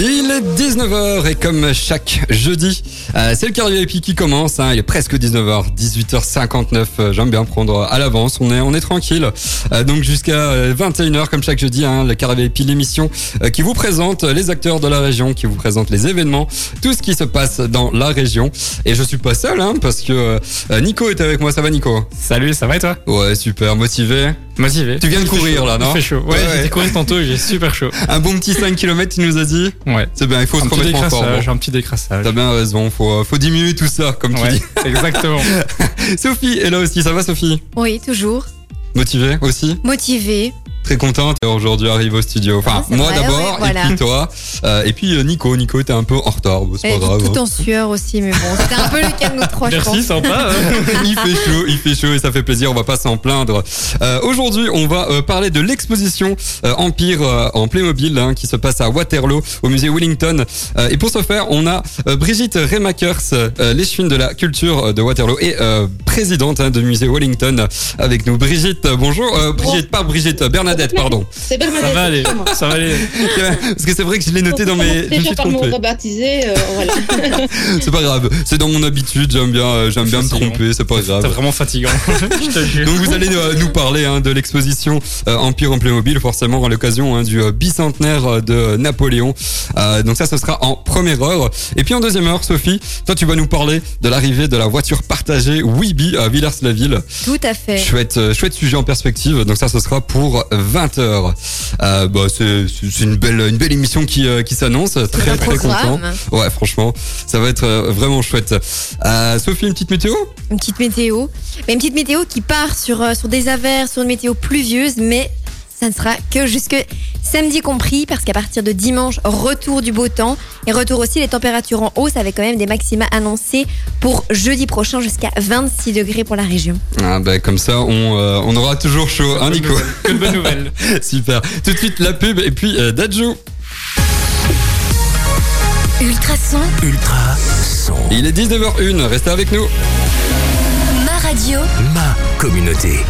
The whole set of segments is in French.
Il est 19h et comme chaque jeudi, euh, c'est le carré VIP qui commence. Hein, il est presque 19h, 18h59. euh, J'aime bien prendre à l'avance. On est, on est tranquille. Euh, donc jusqu'à 21h comme chaque jeudi, hein, le carré VIP, l'émission qui vous présente les acteurs de la région, qui vous présente les événements, tout ce qui se passe dans la région. Et je suis pas seul, hein, parce que Nico est avec moi. Ça va, Nico? Salut, ça va et toi? Ouais, super, motivé? Motivé. Tu viens de courir, chaud. là, non? Il fait chaud. Ouais, Ouais, j'ai ouais. courir tantôt, j'ai super chaud. Un bon petit 5 km, tu nous as dit? Ouais. C'est bien, il faut Un se petit remettre en forme. décrassage, un petit décrassage. T'as bien raison, faut, faut diminuer tout ça, comme tu Ouais, dis. exactement. Sophie est là aussi, ça va Sophie? Oui, toujours. Motivée aussi? Motivée. Très contente aujourd'hui arrive au studio. Enfin, Ah, moi d'abord, ouais, voilà. et puis toi. Euh, et puis euh, Nico, Nico était un peu en retard, bon, c'est pas grave. tout hein. en sueur aussi, mais bon, c'était un peu le cas de nous trois, je Merci, pense. sympa. hein. il fait chaud, il fait chaud et ça fait plaisir, on va pas s'en plaindre. Euh, Aujourd'hui, on va euh, parler de l'exposition euh, Empire euh, en Playmobil hein, qui se passe à Waterloo au musée Wellington. Euh, et pour ce faire, on a euh, Brigitte Remakers, euh, l'échevine de la culture de Waterloo et euh, présidente hein, du musée Wellington avec nous. Brigitte, bonjour. Euh, Brigitte, pas Brigitte, euh, Bernadette, pardon. C'est Bernadette. Ça va aller, ça va aller. Parce que c'est vrai que je l'ai noté dans mes... Je suis par euh, voilà. C'est pas grave, c'est dans mon habitude, j'aime bien, euh, j'aime bien me tromper, c'est pas grave. C'est vraiment fatigant. je te jure. Donc vous allez euh, nous parler hein, de l'exposition euh, Empire en Playmobil, forcément à l'occasion hein, du bicentenaire de Napoléon. Euh, donc ça, ce sera en première heure. Et puis en deuxième heure, Sophie, toi tu vas nous parler de l'arrivée de la voiture partagée Weeby à Villers-la-Ville. Tout à fait. Chouette, chouette sujet en perspective. Donc ça, ce sera pour 20 heures. Euh, bah, c'est une belle, une belle émission qui, euh, qui s'annonce. Très très content. Ouais, franchement, ça va être euh, vraiment chouette. Euh, Sophie, une petite météo? Une petite météo. Mais une petite météo qui part sur, sur des averses, sur une météo pluvieuse, mais ça ne sera que jusque samedi compris, parce qu'à partir de dimanche, retour du beau temps et retour aussi les températures en hausse avec quand même des maxima annoncés pour jeudi prochain jusqu'à 26 degrés pour la région. ah, bah, Comme ça, on, euh, on aura toujours chaud, hein Nico Que de bonnes nouvelles. Super. Tout de suite la pub et puis euh, Dadju. Ultrason, Ultra son. Il est 19h01, restez avec nous. ma radio, Ma communauté.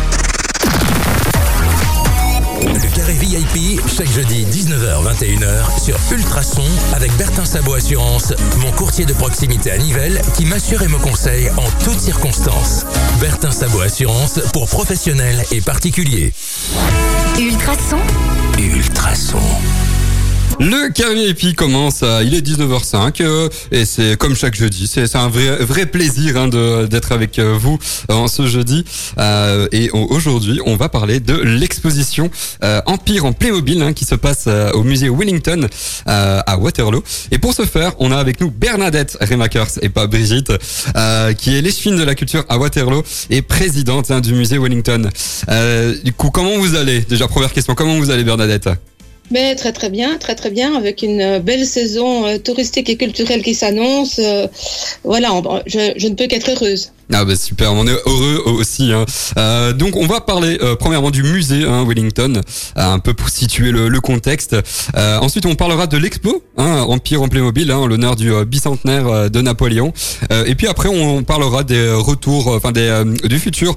Le carré VIP, chaque jeudi 19h-21h sur Ultrason avec Bertin Sabot Assurance, mon courtier de proximité à Nivelles qui m'assure et me conseille en toutes circonstances. Bertin Sabot Assurance pour professionnels et particuliers. Ultrason, Ultrason. Le carré VIP commence, à- il est 19h05 euh, et c'est comme chaque jeudi, c'est un vrai, vrai plaisir hein, d'être avec euh, vous en ce jeudi. Euh, et aujourd'hui, on va parler de l'exposition euh, Empire en Playmobil hein, qui se passe euh, au musée Wellington euh, à Waterloo. Et pour ce faire, on a avec nous Bernadette Remakers et pas Brigitte, qui est l'échevine de la culture à Waterloo et présidente hein, du musée Wellington. Du coup, comment vous allez? Déjà, première question, comment vous allez Bernadette? Mais très très bien, très très bien, avec une euh, belle saison euh, touristique et culturelle qui s'annonce. euh, voilà, je, je ne peux qu'être heureuse. Ah bah super, on est heureux aussi. Hein. Euh, donc on va parler euh, premièrement du musée hein, Wellington, euh, un peu pour situer le, le contexte. Euh, ensuite on parlera de l'expo hein, Empire en Playmobil, hein, l'honneur du euh, bicentenaire euh, de Napoléon. Et puis après on parlera des retours, enfin des du futur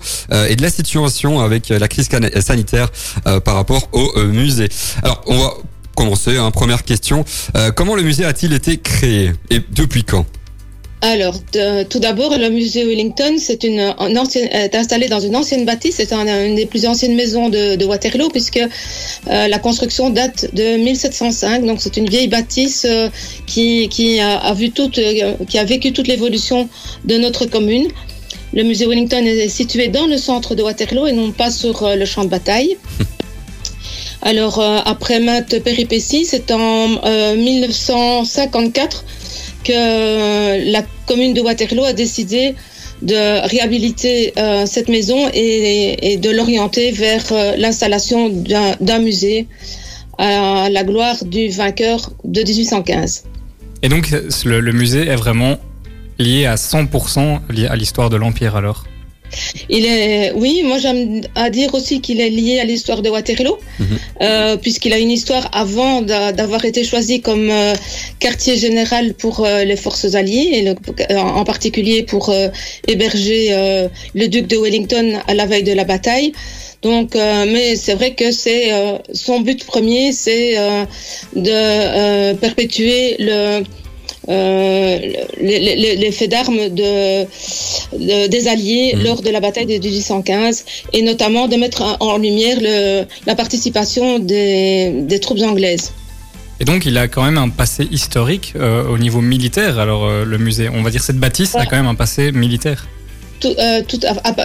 et de la situation avec la crise sanitaire par rapport au musée. Alors on va commencer. Hein, première question comment le musée a-t-il été créé? Et depuis quand? Alors, de- tout d'abord, le musée Wellington, c'est une, un ancienne, est installé dans une ancienne bâtisse. C'est un- une des plus anciennes maisons de, de Waterloo, puisque euh, la construction date de 1705. Donc, c'est une vieille bâtisse euh, qui, qui a, a vu toute, euh, qui a vécu toute l'évolution de notre commune. Le musée Wellington est situé dans le centre de Waterloo et non pas sur le champ de bataille. Alors, après maintes péripéties, c'est en euh, 1954 que la commune de Waterloo a décidé de réhabiliter euh, cette maison et, de l'orienter vers euh, l'installation d'un musée à la gloire du vainqueur de 1815. Et donc, le, musée est vraiment lié à 100% lié à l'histoire de l'Empire alors? Il est, oui, moi j'aime à dire aussi qu'il est lié à l'histoire de Waterloo, Mhm. euh, puisqu'il a une histoire avant d'a- d'avoir été choisi comme euh, quartier général pour euh, les forces alliées, et le- en particulier pour héberger le duc de Wellington à la veille de la bataille. Donc, mais c'est vrai que c'est son but premier, c'est de perpétuer le euh, faits d'armes de, de- des Alliés Mhm. lors de la bataille de 1815 et notamment de mettre en- lumière le, la participation des, des troupes anglaises. Et donc, il a quand même un passé historique euh, au niveau militaire. Alors, euh, le musée, on va dire cette bâtisse a quand même un passé militaire. Euh,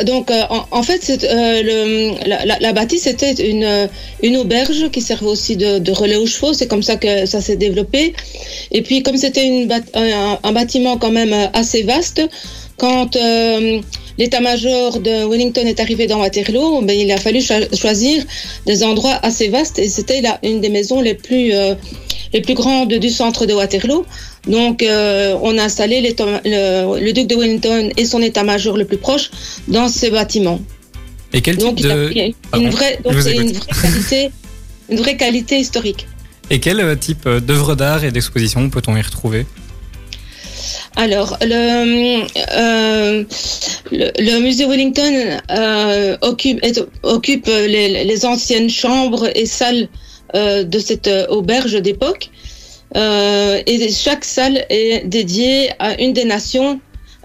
donc, euh, en, fait, euh, la, la- bâtisse était une, auberge qui servait aussi de, relais aux chevaux. C'est comme ça que ça s'est développé. Et puis, comme c'était un, bâtiment quand même assez vaste, quand l'état-major de Wellington est arrivé dans Waterloo, ben, il a fallu cho- choisir des endroits assez vastes. Et c'était une des maisons les plus, les plus grandes du centre de Waterloo. Donc, euh, on a installé le, le duc de Wellington et son état-major le plus proche dans ces bâtiments. Et quel Donc, type il a de... une vraie, donc vous c'est une vraie qualité, une vraie qualité historique. Et quel euh, type euh, d'œuvres d'art et d'exposition peut-on y retrouver? Alors, le, euh, le, le musée Wellington euh, occupe, est- occupe les, les anciennes chambres et salles de cette euh, auberge d'époque. Euh, et chaque salle est dédiée à une des nations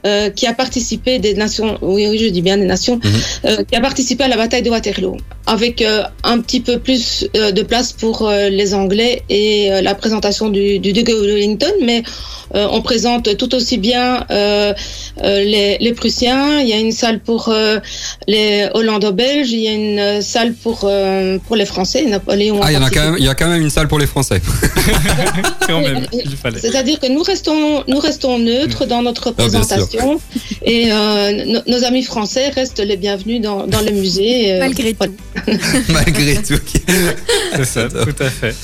euh, qui a participé des nations, oui, oui, je dis bien des nations, Mhm. euh, qui a participé à la bataille de Waterloo, avec euh, un petit peu plus euh, de place pour euh, les Anglais et euh, la présentation du, du duc de Wellington, mais euh, on présente tout aussi bien euh, euh, les, les Prussiens. Il y a une salle pour euh, les Hollando-Belges. Il y a une salle pour euh, pour les Français. Napoléon. Ah, il y en a quand même, il y a quand même une salle pour les Français. Quand même, il fallait. C'est-à-dire que nous restons, nous restons neutres dans notre Ah, représentation et euh, no- nos amis français restent les bienvenus dans, dans le musée. euh, Malgré tout. Malgré tout. C'est ça, tout à fait.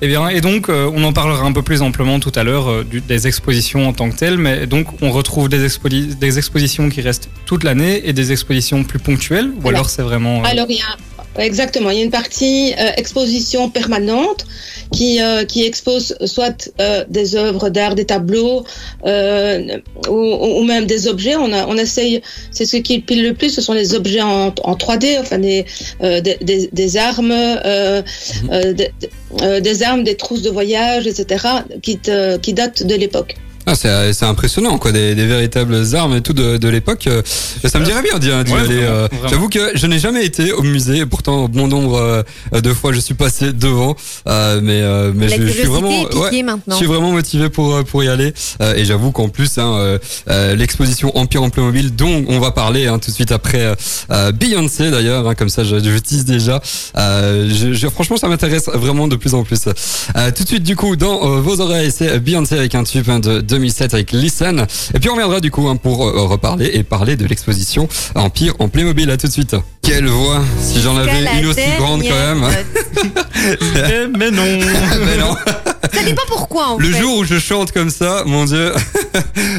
Eh bien, et donc, euh, on en parlera un peu plus amplement tout à l'heure euh, des expositions en tant que telles, mais donc on retrouve des, expositions qui restent toute l'année et des expositions plus ponctuelles, ou Voilà. alors c'est vraiment. euh, Alors, il y a, exactement, il y a une partie euh, exposition permanente qui, euh, qui expose soit euh, des œuvres d'art, des tableaux euh, ou, ou même des objets. On, a, on essaye, c'est ce qui pile le plus, ce sont les objets en, en 3D, enfin des, euh, des, des, des armes, euh, euh, des, euh, des armes, des trousses de voyage, etc., qui, te- qui datent de l'époque. Ah, c'est c'est impressionnant, quoi, des, des véritables armes et tout de, de l'époque. Euh, Ça me dirait bien d'y Ouais, aller. euh, vraiment. J'avoue que je n'ai jamais été au musée, pourtant bon nombre euh, de fois je suis passé devant, euh, mais euh, mais je, je suis vraiment, ouais, je suis vraiment motivé pour euh, pour y aller. Euh, et j'avoue qu'en plus, hein, euh, euh, l'exposition Empire en Playmobil, dont on va parler hein, tout de suite après euh, euh, Beyoncé d'ailleurs, hein, comme ça je, je tease déjà. Euh, je, je- franchement, ça m'intéresse vraiment de plus en plus. Euh, tout de suite, du coup, dans euh, vos oreilles, c'est Beyoncé avec un tube hein, de 2007 avec Listen. Et puis on reviendra du coup hein, pour euh, reparler et parler de l'exposition Empire en Playmobil. À tout de suite. Quelle voix Si j'en avais une aussi grande quand même. eh, mais non Mais non. Ça dépend pourquoi en Le fait. jour où je chante comme ça, mon dieu,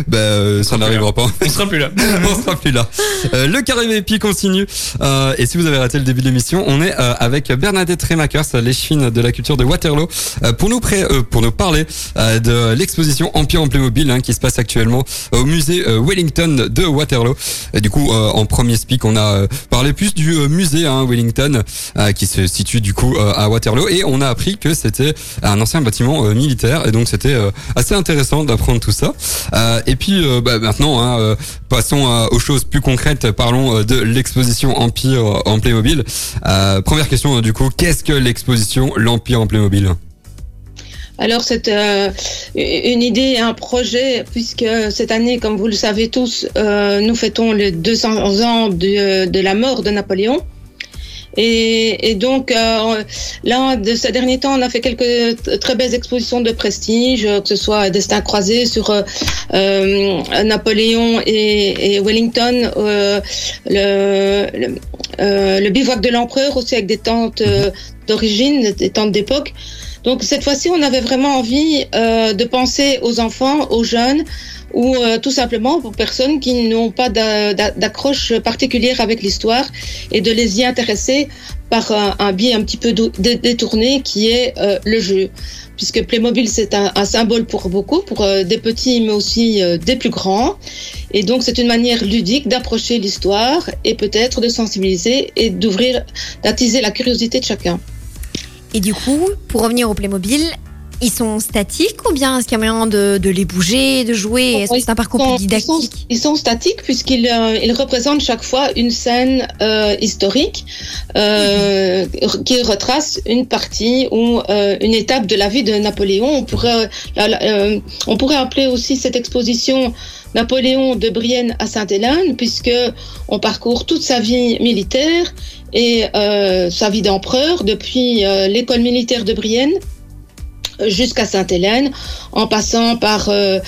ben euh, ça n'arrivera pas. On sera plus là. on sera plus là. Euh, le carré VIP continue. Euh, et si vous avez raté le début de l'émission, on est euh, avec Bernadette Remakers, l'échevine de la culture de Waterloo, euh, pour nous pré- euh, pour nous parler euh, de l'exposition Empire en Playmobil hein, qui se passe actuellement au musée euh, Wellington de Waterloo. Et du coup, euh, en premier speak, on a euh, parlé plus du euh, musée hein, Wellington euh, qui se situe du coup euh, à Waterloo et on a appris que c'était un ancien bâtiment euh, militaire et donc c'était euh, assez intéressant d'apprendre tout ça. Euh, et puis euh, bah, maintenant, hein, euh, passons aux choses plus concrètes. Parlons de l'exposition Empire en Playmobil. Première question du coup, qu'est-ce que l'exposition l'Empire en Playmobil Alors c'est une idée, un projet, puisque cette année, comme vous le savez tous, nous fêtons les 200 ans de la mort de Napoléon. Et, et donc, euh, là, de ces derniers temps, on a fait quelques très belles expositions de prestige, euh, que ce soit Destin croisé sur euh, euh, Napoléon et, Wellington, euh, le, le, euh, le bivouac de l'empereur aussi avec des tentes d'origine, des tentes d'époque. Donc cette fois-ci, on avait vraiment envie de penser aux enfants, aux jeunes, ou euh, tout simplement pour personnes qui n'ont pas d'a- d'a- d'accroche particulière avec l'histoire et de les y intéresser par un, un biais un petit peu détourné qui est euh, le jeu. Puisque Playmobil, c'est un, symbole pour beaucoup, pour euh, des petits, mais aussi euh, des plus grands. Et donc, c'est une manière ludique d'approcher l'histoire et peut-être de sensibiliser et d'ouvrir, d'attiser la curiosité de chacun. Et du coup, pour revenir au Playmobil, ils sont statiques ou bien est-ce qu'il y a moyen de, de les bouger, de jouer? Est-ce que c'est un parcours plus Ils sont, didactique? ils sont statiques puisqu'ils euh, ils représentent chaque fois une scène euh, historique euh, qui retrace une partie ou euh, une étape de la vie de Napoléon. On pourrait, euh, on pourrait appeler aussi cette exposition Napoléon de Brienne à Sainte-Hélène puisque on parcourt toute sa vie militaire et euh, sa vie d'empereur depuis l'école militaire de Brienne jusqu'à Sainte-Hélène, en passant par euh,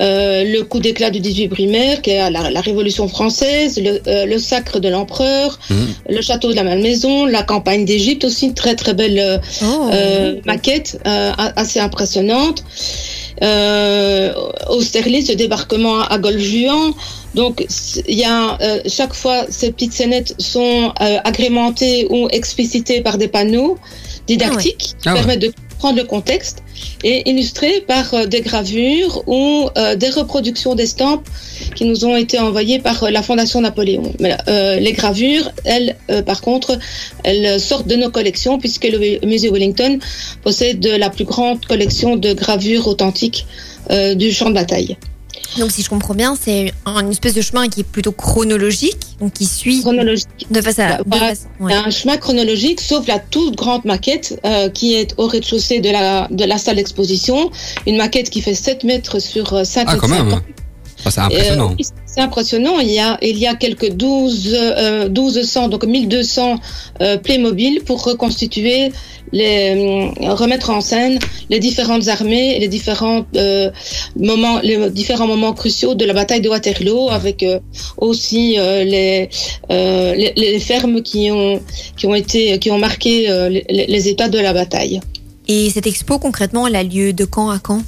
euh, le coup d'éclat du 18 primaire, qui est la, la Révolution française, le, euh, le sacre de l'empereur, Mhm. le château de la Malmaison, la campagne d'Égypte aussi, une très très belle euh, Oh. euh, maquette euh, assez impressionnante. Euh, Austerlitz, le débarquement à Golfe-Juan. Donc, il y a euh, chaque fois ces petites scénettes sont euh, agrémentées ou explicitées par des panneaux didactiques qui Ah ouais. permettent de comprendre le contexte et illustrées par euh, des gravures ou euh, des reproductions d'estampes qui nous ont été envoyées par euh, la Fondation Napoléon. Mais les gravures, elles, par contre, elles sortent de nos collections puisque le musée Wellington possède la plus grande collection de gravures authentiques du champ de bataille. Donc si je comprends bien, c'est un- une espèce de chemin qui est plutôt chronologique, donc qui suit Chronologique. de face à Bah, de voilà. façon- ouais. Un chemin chronologique, sauf la toute grande maquette euh, qui est au rez-de-chaussée de la, de la salle d'exposition. Une maquette qui fait 7 mètres sur euh, 5 Ah, mètres. Quand même. 50. Ah, c'est impressionnant. Euh, c'est impressionnant. Il y a, il y a quelques 12, euh, 1200, donc 1200 euh, Playmobil pour reconstituer, les, euh, remettre en scène les différentes armées et les différents euh, moments, les différents moments cruciaux de la bataille de Waterloo, avec euh, aussi euh, les, euh, les, les fermes qui ont, qui ont été, qui ont marqué euh, les, les états de la bataille. Et cette expo, concrètement, elle a lieu de quand à quand?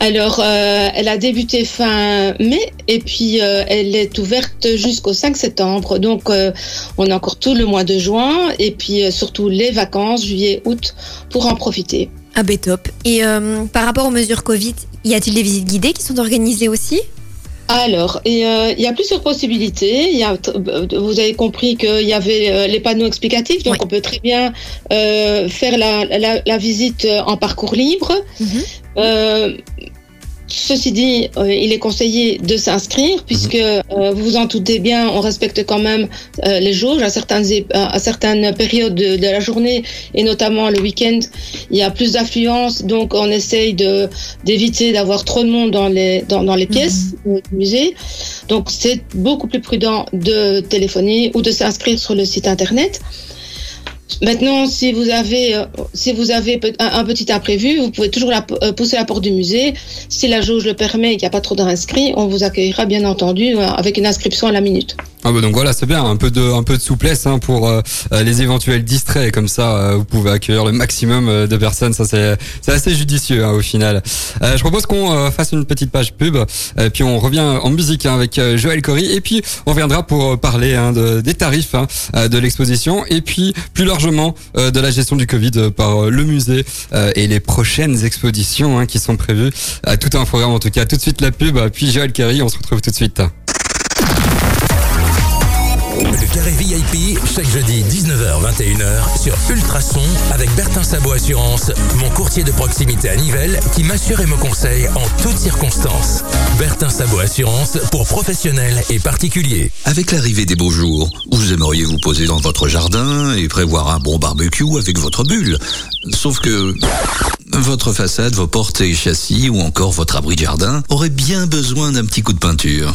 Alors, euh, elle a débuté fin mai et puis euh, elle est ouverte jusqu'au 5 septembre. Donc, euh, on a encore tout le mois de juin et puis surtout les vacances, juillet, août, pour en profiter. Ah ben. Et par rapport aux mesures Covid, y a-t-il des visites guidées qui sont organisées aussi? Alors, euh, il y a plusieurs possibilités. Il y a, euh, vous avez compris qu'il y avait euh, les panneaux explicatifs, donc Oui. on peut très bien euh, faire la, la, la visite en parcours libre. Mhm. Ceci dit, euh, il est conseillé de s'inscrire puisque euh, vous vous en doutez bien, on respecte quand même euh, les jauges à certaines à certaines périodes de, de la journée et notamment le week-end. Il y a plus d'affluence, donc on essaye de d'éviter d'avoir trop de monde dans les dans, dans les pièces euh, du musée. Donc c'est beaucoup plus prudent de téléphoner ou de s'inscrire sur le site internet. Maintenant, si vous avez, euh, si vous avez un, petit imprévu, vous pouvez toujours la, euh, pousser la porte du musée. Si la jauge le permet et qu'il n'y a pas trop d'inscrits, on vous accueillera bien entendu euh, avec une inscription à la minute. Ah bah donc voilà, c'est bien, un peu de un peu de souplesse hein, pour les éventuels distraits comme ça, vous pouvez accueillir le maximum de personnes, ça c'est assez judicieux hein, au final. Je propose qu'on fasse une petite page pub, euh, puis on revient en musique hein, avec Joël Cory, et puis on reviendra pour parler de, des tarifs de l'exposition, et puis plus euh, de la gestion du Covid euh, par euh, le musée et les prochaines expositions hein, qui sont prévues. Euh, tout un programme en tout cas. Tout de suite la pub, puis Joël Cory, on se retrouve tout de suite. Le carré VIP, chaque jeudi 19h-21h sur Ultrason avec Bertin Sabot Assurance, mon courtier de proximité à Nivelles qui m'assure et me conseille en toutes circonstances. Bertin Sabot Assurance pour professionnels et particuliers. Avec l'arrivée des beaux jours, vous aimeriez vous poser dans votre jardin et prévoir un bon barbecue avec votre bulle. Sauf que votre façade, vos portes et châssis ou encore votre abri de jardin auraient bien besoin d'un petit coup de peinture.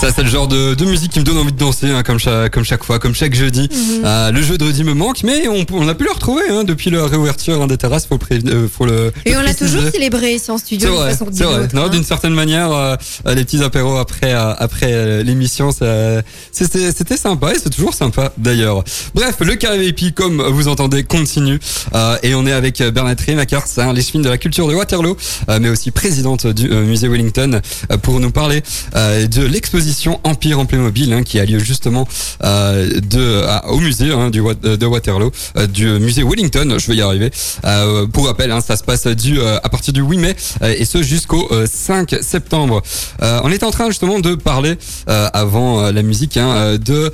Ça, c'est le genre de, de musique qui me donne envie de danser, hein, comme, chaque, comme chaque fois, comme chaque jeudi. Mhm. Euh, le jeu de jeudi me manque, mais on, on a pu le retrouver hein, depuis la réouverture hein, des terrasses. Faut, le pré- euh, faut le. Et le on l'a toujours célébré ici en C'est studio de vrai, façon c'est vrai. Non, hein. d'une certaine manière, euh, les petits apéros après euh, après euh, l'émission, ça- c'était c'était sympa et c'est toujours sympa d'ailleurs. Bref, le carré VIP, comme vous entendez, continue Euh, et on est avec Bernadette Rimakart, hein, les chemins de la culture de Waterloo, euh, mais aussi présidente du musée Wellington, euh, pour nous parler euh, de l'exposition Empire en Playmobil hein, qui a lieu justement euh, de à- au musée hein, du de Waterloo, euh, du musée Wellington. Je vais y arriver. Euh, pour rappel, hein, ça se passe du euh, à partir du 8 mai euh, et ce jusqu'au euh, 5 septembre. Euh, on était en train justement de parler avant la musique hein, de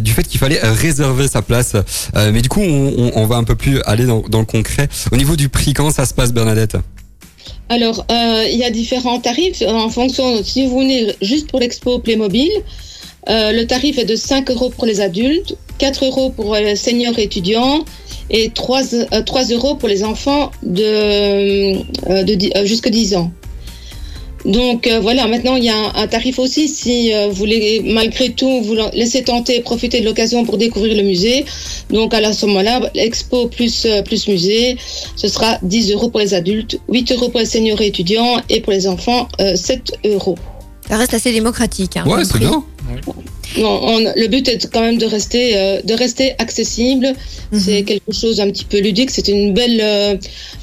du fait qu'il fallait réserver sa place. Mais du coup, on, on- on va un peu plus aller dans, dans le concret. Au niveau du prix, comment ça se passe, Bernadette? Alors, euh, il y a différents tarifs en fonction, si vous venez juste pour l'expo Playmobil, euh, le tarif est de 5 euros pour les adultes, 4 euros pour les seniors étudiants et 3, euh, 3 euros pour les enfants de, euh, de, jusqu'à 10 ans. Donc euh, voilà, maintenant il y a un, un tarif aussi si euh, vous voulez malgré tout vous la- laisser tenter, profiter de l'occasion pour découvrir le musée. Donc à la ce moment-là, expo plus euh, plus musée, ce sera 10 euros pour les adultes, 8 euros pour les seniors et étudiants et pour les enfants euh, 7 euros. Ça reste assez démocratique. Hein, Ouais, c'est bien. Non, on- le but est quand même de rester euh, de rester accessible. Mhm. C'est quelque chose un petit peu ludique. C'est une belle euh,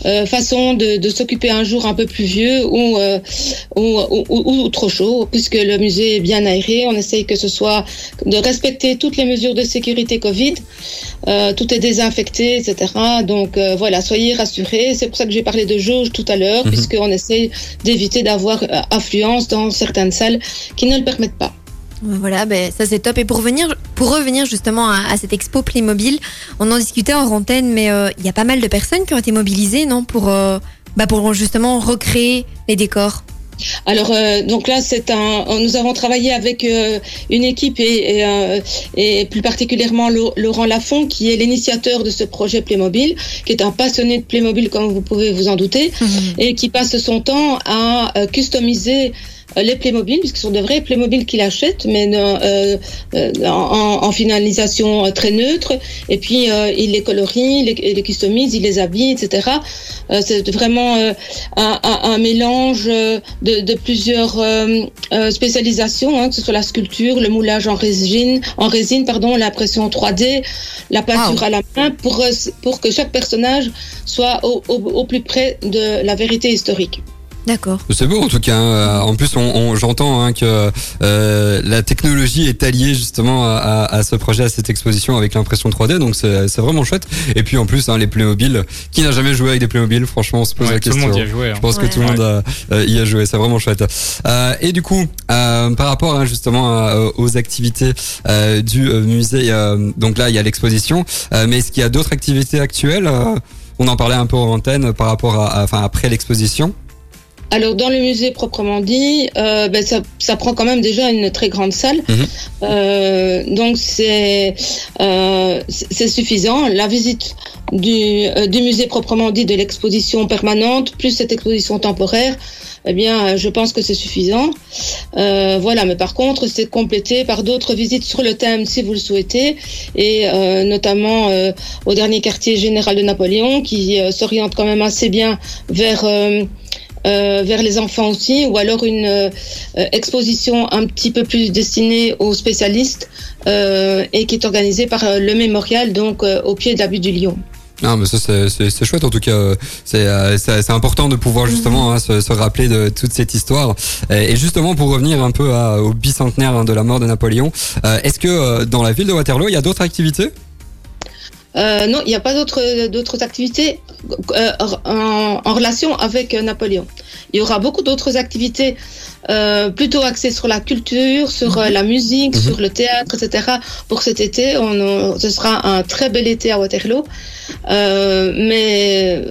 euh, façon de, de s'occuper un jour un peu plus vieux ou, euh, ou, ou, ou- trop chaud, puisque le musée est bien aéré. On essaye que ce soit de respecter toutes les mesures de sécurité Covid. Euh, tout est désinfecté, etc. Donc euh, voilà, soyez rassurés. C'est pour ça que j'ai parlé de jauge tout à l'heure, Mhm. puisqu'on essaye d'éviter d'avoir affluence dans certaines salles qui ne le permettent pas. Voilà, ben, ça c'est top. Et pour, revenir, pour revenir justement à, à cette expo Playmobil, on en discutait en antenne, mais euh, il y a pas mal de personnes qui ont été mobilisées, non pour, euh, bah, pour justement recréer les décors. Alors euh, donc là c'est un nous avons travaillé avec euh, une équipe et, et, euh, et plus particulièrement Lau- Laurent Lafont qui est l'initiateur de ce projet Playmobil qui est un passionné de Playmobil comme vous pouvez vous en douter et qui passe son temps à customiser les Playmobil, puisque ce sont de vrais Playmobil qu'il achète, mais euh, euh, en, en finalisation euh, très neutre. Et puis, euh, il les colorie, il les, il les customise, il les habille, etc. Euh, c'est vraiment euh, un, un, un mélange euh, de, de plusieurs euh, euh, spécialisations, hein, que ce soit la sculpture, le moulage en résine, en résine pardon, l'impression 3D, la peinture Wow. à la main, pour, euh, pour que chaque personnage soit au, au, au plus près de la vérité historique. D'accord. C'est beau en tout cas. hein. En plus, on, on- j'entends hein, que euh, la technologie est alliée justement à, à- à ce projet, à cette exposition avec l'impression 3D. Donc c'est c'est vraiment chouette. Et puis en plus, hein, les Playmobil. Qui n'a jamais joué avec des Playmobil Franchement, on se pose Ouais, la tout le question. monde y a joué. hein. Je pense que tout le monde a, euh, y a joué, c'est vraiment chouette. Euh, et du coup, euh, par rapport hein, justement à- aux activités euh, du euh, musée, euh, donc là il y a l'exposition, euh, mais est-ce qu'il y a d'autres activités actuelles euh, On en parlait un peu en antenne par rapport à, à- enfin après l'exposition. Alors dans le musée proprement dit, euh, ben, ça, ça prend quand même déjà une très grande salle, Mhm. Euh, donc c'est euh, c'est suffisant. La visite du, du musée proprement dit, de l'exposition permanente, plus cette exposition temporaire, eh bien je pense que c'est suffisant. Euh, voilà, mais par contre c'est complété par d'autres visites sur le thème si vous le souhaitez, et euh, notamment euh, au dernier quartier général de Napoléon qui s'oriente quand même assez bien vers euh, vers les enfants aussi, ou alors une euh, exposition un petit peu plus destinée aux spécialistes euh, et qui est organisée par le mémorial, donc au pied de la butte du Lion. Ah, mais ça c'est- chouette en tout cas. C'est important de pouvoir justement hein, se, rappeler de toute cette histoire. Et justement pour revenir un peu au bicentenaire hein, de la mort de Napoléon, est-ce que dans la ville de Waterloo il y a d'autres activités? Euh, non, il n'y a pas d'autres d'autres activités euh, en, en relation avec euh, Napoléon. Il y aura beaucoup d'autres activités euh, plutôt axées sur la culture, sur euh, la musique, Mhm. sur le théâtre, etc. Pour cet été, on, on- ce sera un très bel été à Waterloo. Euh, mais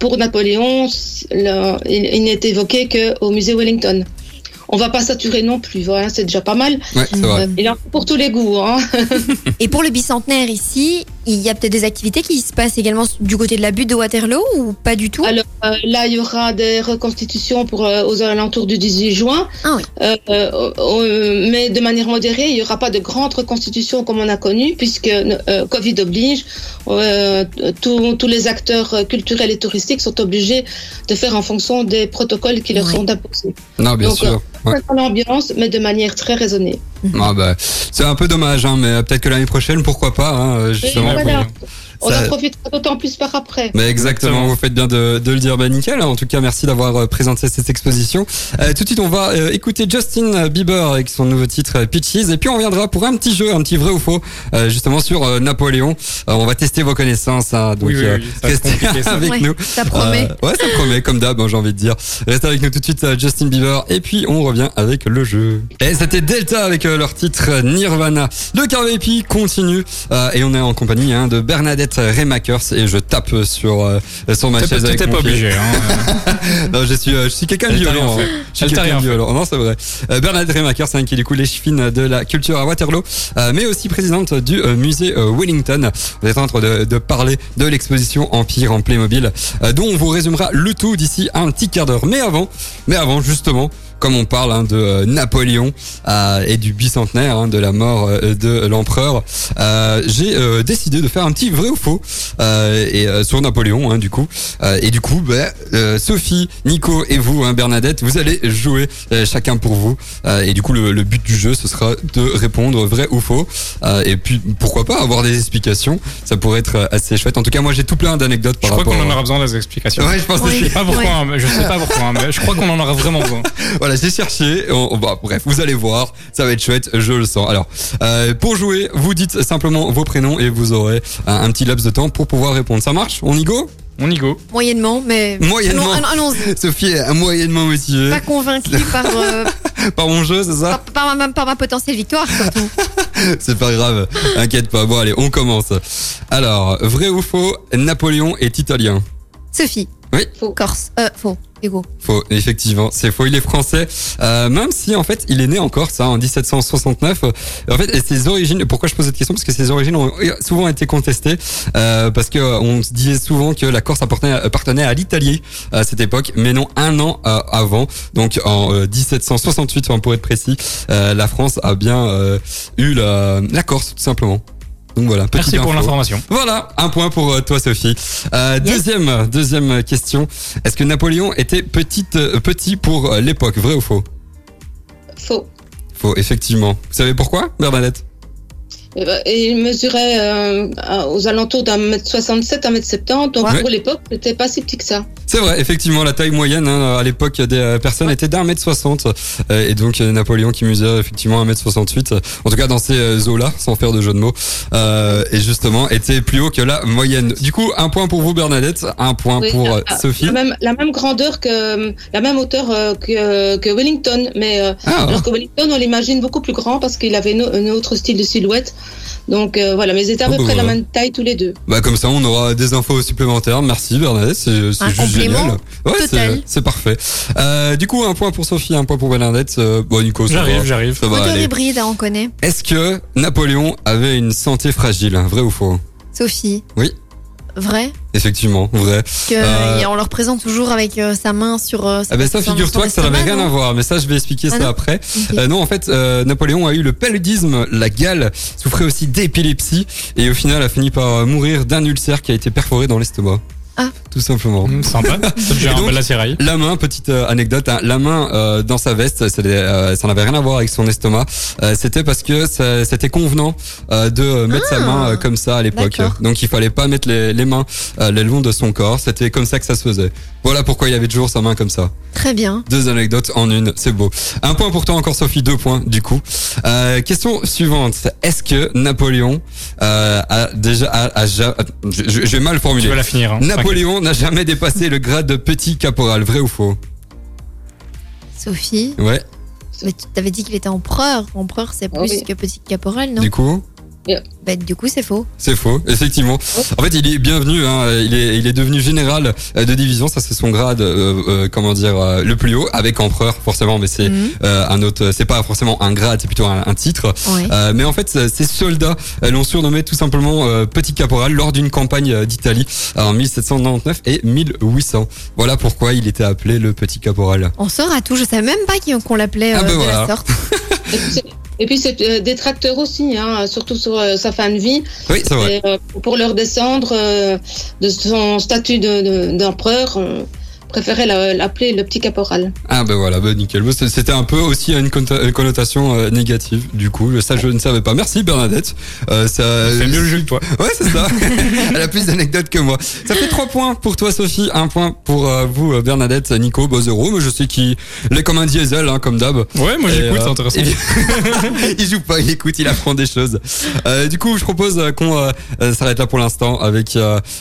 pour Napoléon, le- il, il n'est évoqué qu'au musée Wellington. On va pas saturer non plus, voilà, c'est déjà pas mal. Ouais, c'est vrai. Faut pour tous les goûts. Hein. Et pour le bicentenaire ici, il y a peut-être des activités qui se passent également du côté de la butte de Waterloo ou pas du tout Alors euh, là, il y aura des reconstitutions pour, euh, aux alentours du 18 juin, Ah oui. Euh, mais de manière modérée. Il n'y aura pas de grandes reconstitutions comme on a connu, puisque euh, Covid oblige. Euh, tous- tous les acteurs culturels et touristiques sont obligés de faire en fonction des protocoles qui leur Ouais. sont imposés. Non, bien Donc, sûr. Ouais. L'ambiance, mais de manière très raisonnée. Ah bah, c'est un peu dommage, hein, mais peut-être que l'année prochaine, pourquoi pas, hein, Et justement. voilà. On Ça- en profitera d'autant plus par après. Mais exactement, Exactement. vous faites bien de, de le dire. Bah nickel, en tout cas merci d'avoir euh, présenté cette exposition. Euh, tout de suite on va euh, écouter Justin Bieber avec son nouveau titre euh, Peaches et puis on reviendra pour un petit jeu, un petit vrai ou faux, euh, justement sur euh, Napoléon. Euh, on va tester vos connaissances, hein, donc Oui, oui, euh, oui, ça va être restez avec Ouais, nous. Ça promet. Euh, ouais, ça promet, comme d'hab, hein, j'ai envie de dire. Restez avec nous tout de suite, euh, Justin Bieber, et puis on revient avec le jeu. Et c'était Delta avec euh, leur titre Nirvana. Le Carvepi continue, euh, et on est en compagnie hein, de Bernadette Remakers, et je tape sur, euh, sur ma chaise t'es pas obligé. Hein. Non, je suis, euh, je suis quelqu'un de violent. hein. Je suis quelqu'un de violent. Non, c'est vrai. Euh, Bernadette Remakers, hein, qui est du coup l'échevine de la culture à Waterloo, euh, mais aussi présidente du euh, musée euh, Wellington. Vous êtes en train de, de parler de l'exposition Empire en Playmobil, euh, dont on vous résumera le tout d'ici un petit quart d'heure. Mais avant, mais avant justement, comme on parle hein, de euh, Napoléon euh, et du bicentenaire hein, de la mort euh, de l'empereur, euh, j'ai euh, décidé de faire un petit vrai ou faux euh, et euh, sur Napoléon hein, du coup. Euh, et du coup, bah, euh, Sophie, Nico et vous, hein, Bernadette, vous allez jouer euh, chacun pour vous. Euh, et du coup, le, le but du jeu, ce sera de répondre vrai ou faux. Euh, et puis, pourquoi pas avoir des explications Ça pourrait être assez chouette. En tout cas, moi, j'ai tout plein d'anecdotes Je crois qu'on en aura besoin des explications. Ouais, je pense Oui. aussi. Je sais pas pourquoi, hein, je sais pas pourquoi, hein, mais je crois qu'on en aura vraiment besoin. Voilà, j'ai cherché. On, on va- bref, vous allez voir, ça va être chouette, je le sens. Alors, euh, pour jouer, vous dites simplement vos prénoms et vous aurez un, un petit laps de temps pour pouvoir répondre. Ça marche? On y go? On y go. Moyennement, mais. Moyennement. Allons- Allons-y. Sophie est moyennement motivée Pas convaincu par, euh, par mon jeu, c'est ça? par, par ma, par ma potentielle victoire, surtout. C'est pas grave, inquiète pas. Bon, allez, on commence. Alors, vrai ou faux, Napoléon est italien? Sophie. Oui. Faux. Corse. Euh, faux. Hugo. Faux, effectivement, c'est faux. Il est français, euh, même si en fait il est né en Corse hein, en 1769. En fait, et ses origines. Pourquoi je pose cette question? Parce que ses origines ont souvent été contestées, euh, parce que euh, on se disait souvent que la Corse appartenait, à l'Italie à cette époque, mais non un an euh, avant. Donc en euh, 1768, enfin, pour être précis, euh, la France a bien euh, eu la, la Corse tout simplement. Donc voilà. petite Merci pour info. l'information. Voilà, un point pour euh, toi Sophie. Euh, Yes. Deuxième, deuxième question. Est-ce que Napoléon était petite, euh, petit pour l'époque, vrai ou faux? Faux. Faux, effectivement. Vous savez pourquoi, Bernadette? Et il mesurait euh, aux alentours d'un mètre 67, un mètre 70. Donc Ouais. pour l'époque, c'était pas si petit que ça. C'est vrai, effectivement, la taille moyenne hein, à l'époque des euh, personnes était d'un mètre soixante. Euh, et donc Napoléon qui mesurait effectivement un mètre soixante-huit, euh, en tout cas dans ces eaux-là, sans faire de jeu de mots, euh, et justement était plus haut que la moyenne. Du coup, un point pour vous Bernadette, un point Oui, pour Sophie. La même, la même grandeur que la même hauteur que, que Wellington, mais Ah, alors que Wellington, on l'imagine beaucoup plus grand parce qu'il avait une- un autre style de silhouette. Donc euh, voilà, mais ils étaient à peu près la voilà. même taille tous les deux. Bah comme ça on aura des infos supplémentaires. Merci Bernadette, c'est juste génial. Ouais, total. c'est- c'est parfait. Euh, du coup un point pour Sophie, un point pour Bernadette. Euh, bon Nico, J'arrive, j'arrive. Ça va hybride, hein, on connaît. Est-ce que Napoléon avait une santé fragile, vrai ou faux? Sophie. Oui. Vrai Effectivement, vrai. que Euh, et on le représente toujours avec euh, sa main sur. euh, Ah ben ça, figure-toi que ça n'avait rien à non voir, mais ça je vais expliquer Ah ça non après. Euh, non, en fait, euh, Napoléon a eu le paludisme, la gale, souffrait aussi d'épilepsie et au final a fini par mourir d'un ulcère qui a été perforé dans l'estomac. Ah. Tout simplement. Hum, sympa. Et un donc-. La main, petite euh, anecdote, hein, la main euh, dans sa veste, euh, ça n'avait rien à voir avec son estomac. Euh, c'était parce que c'était convenant euh, de euh, mettre sa Ah. main euh, comme ça à l'époque. Donc il fallait pas mettre les, les mains euh, le long de son corps. C'était comme ça que ça se faisait. Voilà pourquoi il avait toujours sa main comme ça. Très bien. Deux anecdotes en une, c'est beau. Un point pour toi encore Sophie, deux points du coup. Euh, question suivante. Est-ce que Napoléon euh, a déjà... A, a ja- je, je- je vais mal Tu formuler. vas la finir. Hein. Napoléon n'a jamais dépassé le grade de petit caporal, vrai ou faux? Sophie? Ouais, Mais tu t'avais dit qu'il était empereur. Empereur, c'est Ah plus oui. que petit caporal, non? Du coup? Bah, du coup, c'est faux. C'est faux, effectivement. En fait, il est bienvenu. Hein, il est, il est devenu général euh, de division. Ça, c'est son grade, euh, euh, comment dire, euh, le plus haut, avec empereur forcément. Mais c'est euh, un autre. C'est pas forcément un grade, c'est plutôt un, un titre. Ouais. Euh, mais en fait, ces soldats l'ont surnommé tout simplement euh, petit caporal lors d'une campagne d'Italie en 1799 et 1800. Voilà pourquoi il était appelé le petit caporal. On sort à tout. Je savais même pas qu'on l'appelait euh, Ah, bah de voilà. la sorte. Et puis c'est- euh, des tracteurs aussi, hein, surtout sur euh, sa fin de vie. Oui, c'est vrai. Et, euh, pour leur descendre euh, de son statut de- de- d'empereur, préférait la- l'appeler le petit caporal. Ah ben voilà, bah nickel. C'était un peu aussi une connota- une connotation euh, négative. Du coup, ça je ne savais pas. Merci Bernadette. Euh, ça. C'est mieux le jeu que toi. Ouais, c'est ça. Elle a plus d'anecdotes que moi. Ça fait trois points pour toi, Sophie. Un point pour euh, vous, euh, Bernadette, Nico, zéro. Mais je sais qu'il est comme un diesel, hein, comme d'hab. Ouais, moi j'écoute, euh, c'est intéressant. il- joue pas, il écoute, il apprend des choses. Euh, du coup, je propose qu'on s'arrête là pour l'instant avec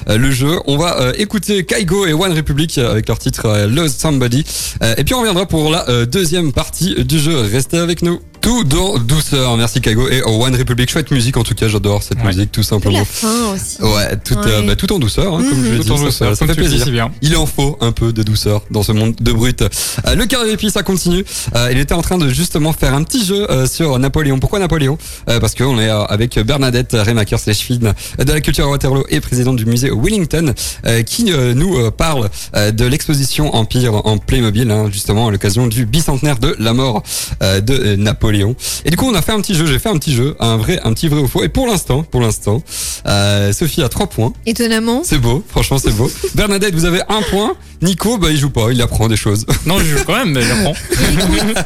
le jeu. On va euh, écouter Kaigo et One Republic avec leur titre euh, Lose Somebody. Euh, et puis on reviendra pour la euh, deuxième partie du jeu. Restez avec nous. Tout dans douceur. Merci Kaigo et One Republic. Chouette musique en tout cas, j'adore cette Ouais. musique tout simplement. la fin aussi. Ouais, tout, euh, bah, tout en douceur, hein, comme je l'ai Tout dit, en ça, douceur, ça, ça comme fait plaisir. bien. Il en faut un peu de douceur dans ce monde de brut. Euh, le carré d'épices, ça continue. Euh, il était en train de justement faire un petit jeu euh, sur Napoléon. Pourquoi Napoléon? Euh, Parce qu'on est euh, avec Bernadette Remaker slash fine de la culture à Waterloo et présidente du musée Wellington euh, qui euh, nous euh, parle euh, de l'exposition Empire en Playmobil, hein, justement à l'occasion du bicentenaire de la mort euh, de euh, Napoléon. Et du coup, on a fait un petit jeu. J'ai fait un petit jeu, un vrai, un petit vrai ou faux. Et pour l'instant, pour l'instant, euh, Sophie a trois points. Étonnamment. C'est beau, franchement c'est beau. Bernadette, vous avez un point. Nico, bah il joue pas, il apprend des choses. Non, je joue quand même, mais j'apprends.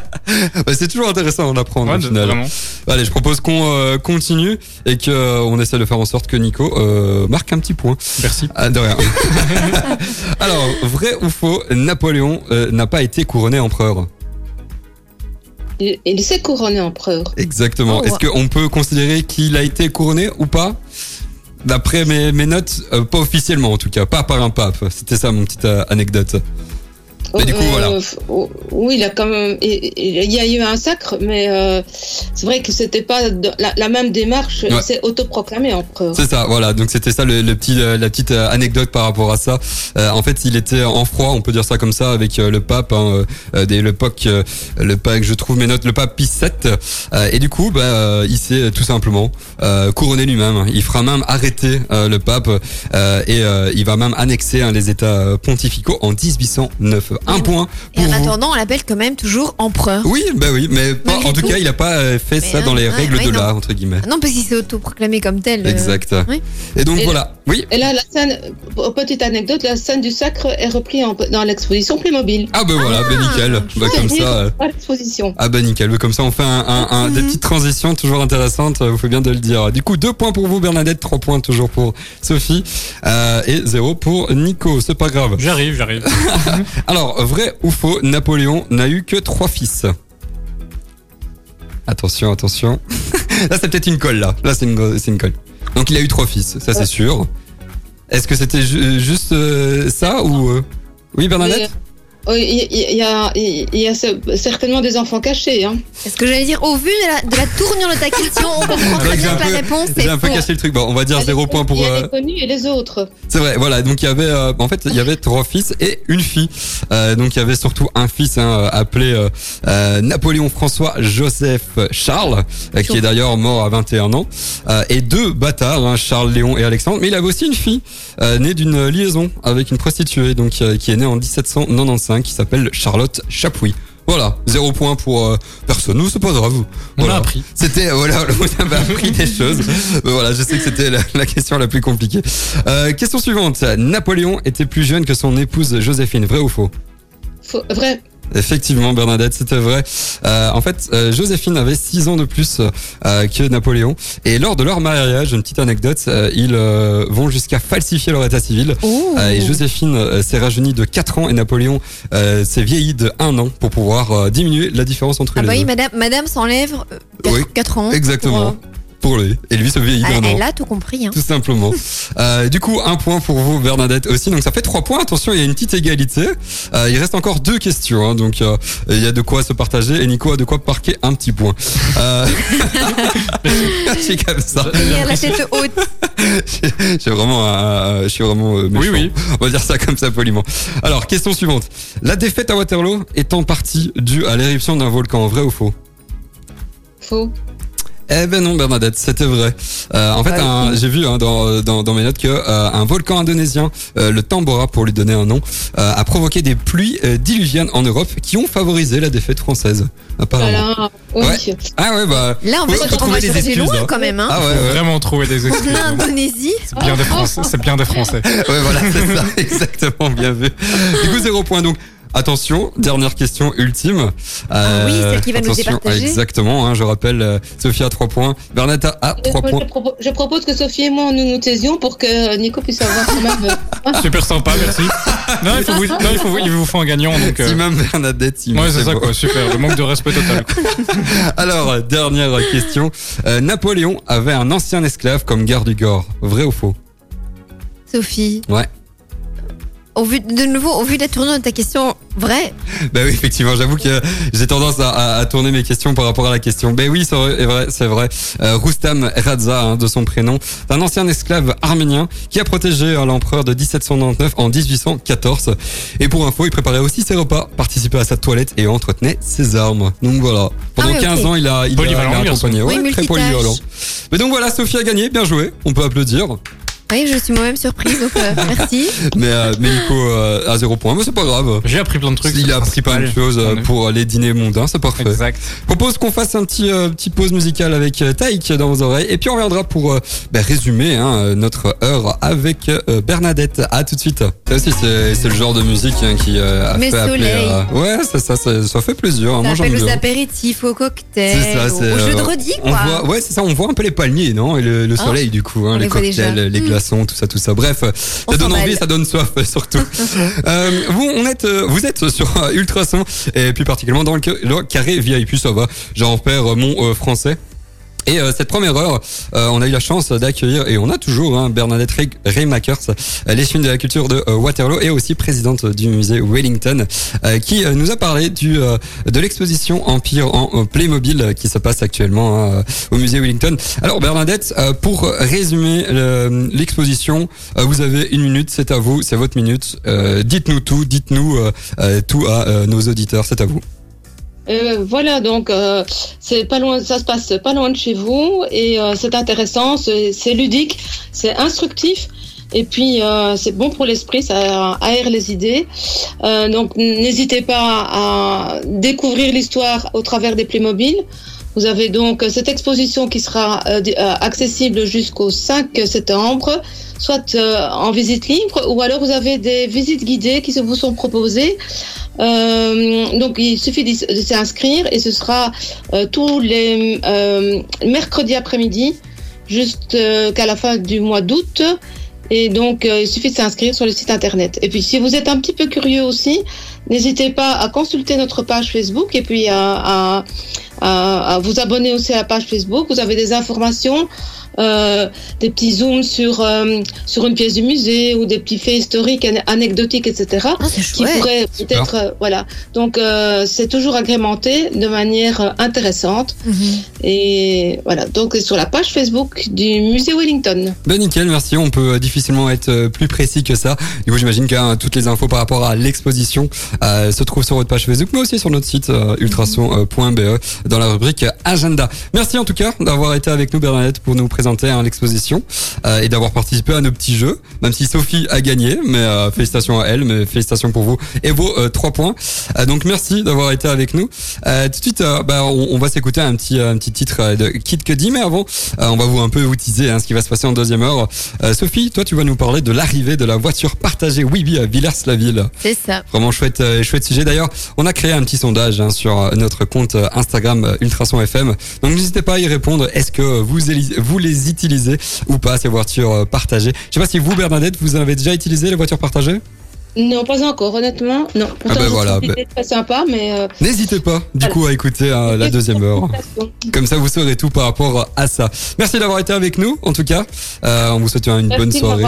Bah, c'est toujours intéressant d'apprendre Ouais, au final. vraiment. Allez, je propose qu'on euh, continue et que euh, on essaie de faire en sorte que Nico euh, marque un petit point. Merci. Ah, de rien. Alors, vrai ou faux, Napoléon euh, n'a pas été couronné empereur. Il, il s'est couronné empereur. Exactement. Oh, Est-ce qu'on peut considérer qu'il a été couronné ou pas? D'après mes, mes notes, euh, pas officiellement en tout cas, pas par un pape. C'était ça mon petite euh, anecdote. Mais du coup, voilà. oh, oui, il a quand même. Il, y a eu un sacre, mais euh, c'est vrai que c'était pas de- la, la même démarche. Ouais. S'est autoproclamé empereur. C'est ça, voilà. Donc c'était ça le, le petit, euh, la petite euh, anecdote par rapport à ça. Euh, en fait, il était en froid, on peut dire ça comme ça, avec euh, le pape, hein, euh, euh, le pape, je trouve mes notes, le pape Pie VII. Euh, et du coup, bah, euh, il s'est tout simplement euh, couronné lui-même. Il fera même arrêter euh, le pape euh, et euh, il va même annexer hein, les États euh, pontificaux en 1809. Un point Et en vous. attendant, on l'appelle quand même toujours empereur. Oui, bah oui, mais pas- en tout, tout. cas, il a pas euh, fait Mais ça non, dans les ouais, règles ouais, de l'art entre guillemets. Ah non, parce qu'il s'est autoproclamé comme tel. euh, Exact. oui. Et donc Et- voilà. Oui. Et là, la scène, petite anecdote, la scène du sacre est reprise en- dans l'exposition Playmobil. Ah bah voilà, bah nickel. Bah comme ça. euh, Pas l'exposition. Ah bah nickel, comme ça on fait un, un- un- des petites transitions toujours intéressantes, vous faites bien de le dire. Du coup, deux points pour vous Bernadette, trois points toujours pour Sophie euh, et zéro pour Nico, c'est pas grave. J'arrive, j'arrive. Alors, vrai ou faux, Napoléon n'a eu que trois fils Attention, attention. là c'est peut-être une colle là, là c'est une, gro- c'est une colle. Donc il a eu trois fils, ça c'est sûr. Est-ce que c'était ju- juste euh, ça ou... euh, Oui Bernadette? Il il- y, a, il y a ce- certainement des enfants cachés. Hein. C'est ce que j'allais dire. Au vu de la, de la tournure de ta question, on comprend très bien que la réponse J'ai un peu caché le truc. Bon, on va dire zéro point pour... Il y a euh, les connus et les autres. C'est vrai, voilà. Donc il y avait, euh, en fait, il y avait trois fils et une fille. Euh, donc il y avait surtout un fils hein, appelé euh, euh, Napoléon François Joseph Charles, euh, qui est d'ailleurs mort à 21 ans, euh, et deux bâtards, hein, Charles, Léon et Alexandre. Mais il avait aussi une fille euh, née d'une liaison avec une prostituée, donc euh, qui est née en 1795, qui s'appelle Charlotte Chapuis. Voilà, zéro point pour euh, personne. Nous, c'est pas grave. On Voilà. a appris. C'était voilà, vous avez appris des choses. Mais voilà, je sais que c'était la, la question la plus compliquée. Euh, question suivante. Napoléon était plus jeune que son épouse Joséphine, vrai ou faux? Faut- vrai. Effectivement, Bernadette, c'était vrai. Euh, en fait, euh, Joséphine avait 6 ans de plus euh, que Napoléon. Et lors de leur mariage, une petite anecdote, euh, ils euh, vont jusqu'à falsifier leur état civil. Oh. Euh, et Joséphine s'est rajeunie de 4 ans et Napoléon euh, s'est vieilli de 1 an pour pouvoir diminuer la différence entre Ah les bah oui, deux. madame, madame s'enlève euh, Oui, 4 ans. Exactement. pour, Pour lui. Et lui se vieillit d'un elle, an. elle a tout compris. Hein. Tout simplement. Euh, du coup, un point pour vous, Bernadette aussi. Donc ça fait trois points. Attention, il y a une petite égalité. Euh, il reste encore deux questions. hein. donc euh, il y a de quoi se partager. Et Nico a de quoi marquer un petit point. Euh, je suis comme ça. La tête haute. J'ai vraiment, je suis vraiment euh, méchant. Oui, oui. On va dire ça comme ça poliment. Alors, question suivante. La défaite à Waterloo est en partie due à l'éruption d'un volcan, vrai ou faux? Faux. Eh ben non Bernadette, c'était vrai. Euh, en fait, un- j'ai vu hein, dans, dans, dans mes notes que euh, un volcan indonésien, euh, le Tambora pour lui donner un nom, euh, a provoqué des pluies euh, diluviennes en Europe qui ont favorisé la défaite française. Apparemment. Voilà. Oui. Ouais. Ah ouais bah. Là, on va se trouver des retrouver excuses, loin hein. quand même. Hein. Ah ouais, ouais. vraiment trouver des excuses. L'Indonésie. C'est bien des Français. C'est bien des Français. Ouais, voilà, c'est ça, exactement, bien vu. Du coup, zéro point. Donc, attention, dernière question ultime. Euh, Ah oui, celle qui va nous départager. Exactement, hein, je rappelle, euh, Sophie a 3 points, Bernata a Je, 3 je points. propo- je propose que Sophie et moi nous nous taisions pour que Nico puisse avoir quand même. euh, Super sympa, merci. Non, il faut vous, non, il faut vous, il vous faut un gagnant. Donc, euh, Si même Bernadette, si ouais, c'est ça beau. quoi. Super. Le manque de respect total. Alors, euh, dernière question. Euh, Napoléon avait un ancien esclave comme garde du corps. Vrai ou faux? Sophie. Ouais. Au vu, de nouveau, au vu de la tournure de ta question, vrai? Bah oui, effectivement, j'avoue que j'ai tendance à, à- à tourner mes questions par rapport à la question. Ben oui, c'est vrai, c'est vrai. Euh, Roustam Radza, hein, de son prénom, un ancien esclave arménien qui a protégé euh, l'empereur de 1799 en 1814. Et pour info, il préparait aussi ses repas, participait à sa toilette et entretenait ses armes. Donc voilà. Pendant Ah oui, 15 ok. ans, il a, il a, il a accompagné. Oui, Ouais, très multitâche. polyvalent. Mais donc voilà, Sophie a gagné, bien joué. On peut applaudir. Oui, je suis moi-même surprise, donc euh, merci. Mais, euh, mais Nico euh, a zéro point. Mais c'est pas grave. J'ai appris plein de trucs. Il a appris pas principal. une chose euh, pour les dîners mondains, c'est parfait. Exact. propose qu'on fasse un petit euh, petit pause musicale avec euh, Taïk dans vos oreilles et puis on reviendra pour euh, ben, résumer hein, notre heure avec euh, Bernadette. À tout de suite. Ça aussi c'est le genre de musique hein, qui euh, a Mais fait appeler. soleil. euh, Ouais, ça, ça ça ça fait plaisir. hein. Ça Moi appelle aux apéritifs, au cocktail, C'est ça, au c'est, jeu de redis, On quoi. voit, ouais, c'est ça. On voit un peu les palmiers, non, et le, le Ah, soleil du coup, hein, les cocktails, les Hmm. Tout ça, tout ça. Bref, On ça donne envie, ça donne soif euh, surtout. euh, vous, on est, euh, vous êtes sur euh, Ultrason et plus particulièrement dans le, le carré VIP, ça va. J'en repère mon euh, français. Et euh, cette première heure, euh, on a eu la chance d'accueillir, et on a toujours hein, Bernadette Rey- Reymakers, euh, l'échine de la culture de euh, Waterloo et aussi présidente du musée Wellington, euh, qui nous a parlé du de l'exposition Empire en Playmobil qui se passe actuellement hein, au musée Wellington. Alors Bernadette, pour résumer le- l'exposition, vous avez une minute, c'est à vous, c'est votre minute. Dites-nous tout, dites-nous tout à nos auditeurs, c'est à vous. Euh, voilà, donc euh, c'est pas loin, ça se passe pas loin de chez vous et euh, c'est intéressant, c'est ludique, c'est instructif. Et puis euh, c'est bon pour l'esprit, ça aère les idées. Donc n'hésitez pas à découvrir l'histoire au travers des Playmobil. Vous avez donc cette exposition qui sera euh, euh, accessible jusqu'au 5 septembre, soit euh, en visite libre, ou alors vous avez des visites guidées qui vous sont proposées. Donc il suffit de s'inscrire et ce sera tous les mercredis après-midi jusqu'à la fin du mois d'août. Et donc, euh, il suffit de s'inscrire sur le site internet. Et puis, si vous êtes un petit peu curieux aussi, n'hésitez pas à consulter notre page Facebook et puis à, vous abonner aussi à la page Facebook. Vous avez des informations, euh, des petits zooms sur, euh, sur une pièce du musée ou des petits faits historiques, an- anecdotiques, etc Ah, c'est qui Super. peut-être euh, voilà donc euh, c'est toujours agrémenté de manière intéressante Mhm. et voilà donc c'est sur la page Facebook du musée Wellington Ben nickel, merci. On peut difficilement être plus précis que ça. Du coup, j'imagine que hein, toutes les infos par rapport à l'exposition euh, se trouvent sur votre page Facebook, mais aussi sur notre site euh, ultrason.be dans la rubrique agenda. Merci en tout cas d'avoir été avec nous, Bernadette, pour nous présenter hein, l'exposition euh, et d'avoir participé à nos petits jeux. Même si Sophie a gagné, mais euh, félicitations à elle, mais félicitations pour vous et vos euh, trois points. Donc merci d'avoir été avec nous. Tout de suite, bah, on, on va s'écouter un petit un petit titre de Kid Cudi, mais avant, on va vous un peu vous teaser hein, ce qui va se passer en deuxième heure. Sophie, toi, tu vas nous parler de l'arrivée de la voiture partagée Wibi à Villers-la-Ville. C'est ça. Vraiment chouette, chouette sujet. D'ailleurs, on a créé un petit sondage hein, sur notre compte Instagram Ultrason FM. Donc n'hésitez pas à y répondre. Est-ce que vous, vous les utilisez ou pas ces voitures euh, partagées Je sais pas si vous, Bernadette, vous avez déjà utilisé les voitures partagées? Non pas encore honnêtement non pourtant ben voilà, très sympa mais euh, N'hésitez pas, du coup, à écouter euh, la deuxième heure. Comme ça, vous saurez tout par rapport à ça. Merci d'avoir été avec nous, en tout cas. Euh, on vous souhaite une Merci bonne soirée.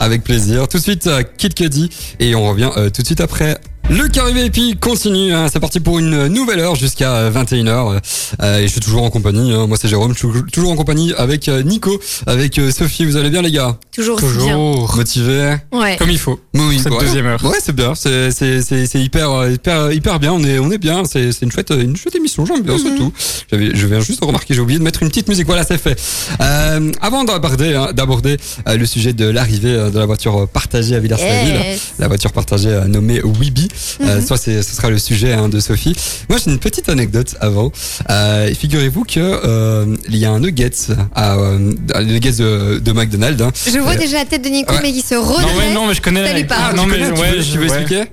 Avec plaisir. Tout de suite, Kid Cudi. Et on revient euh, tout de suite après. Le Carré VIP continue, hein. c'est parti pour une nouvelle heure jusqu'à 21h. Euh, et je suis toujours en compagnie, hein. moi c'est Jérôme, je suis toujours en compagnie avec euh, Nico, avec euh, Sophie, vous allez bien les gars? Toujours, aussi bien. Toujours. Motivés? Ouais. Comme il faut. Oui, Cette ouais. deuxième heure. Ouais, c'est bien, c'est c'est c'est c'est hyper euh, hyper hyper bien, on est on est bien, c'est c'est une chouette une chouette émission, j'aime bien c'est tout. J'avais je viens juste de remarquer, j'ai oublié de mettre une petite musique, voilà, c'est fait. Euh, avant d'aborder hein, d'aborder euh, le sujet de l'arrivée de la voiture partagée à Villers-la-Ville, Yes. la voiture partagée euh, nommée Weeby. Euh, Mhm. soit c'est ce sera le sujet hein, de Sophie. Moi, j'ai une petite anecdote avant. Euh, Figurez-vous que euh, il y a un nuggets à euh, nuggets de, de McDonald's. Hein. Je vois Euh, déjà la tête de Nico, ouais. mais qui se Non, redresse. ouais, non, mais je connais. Parle. Ah, non, mais connais, tu ouais, veux, je- tu veux ouais. expliquer?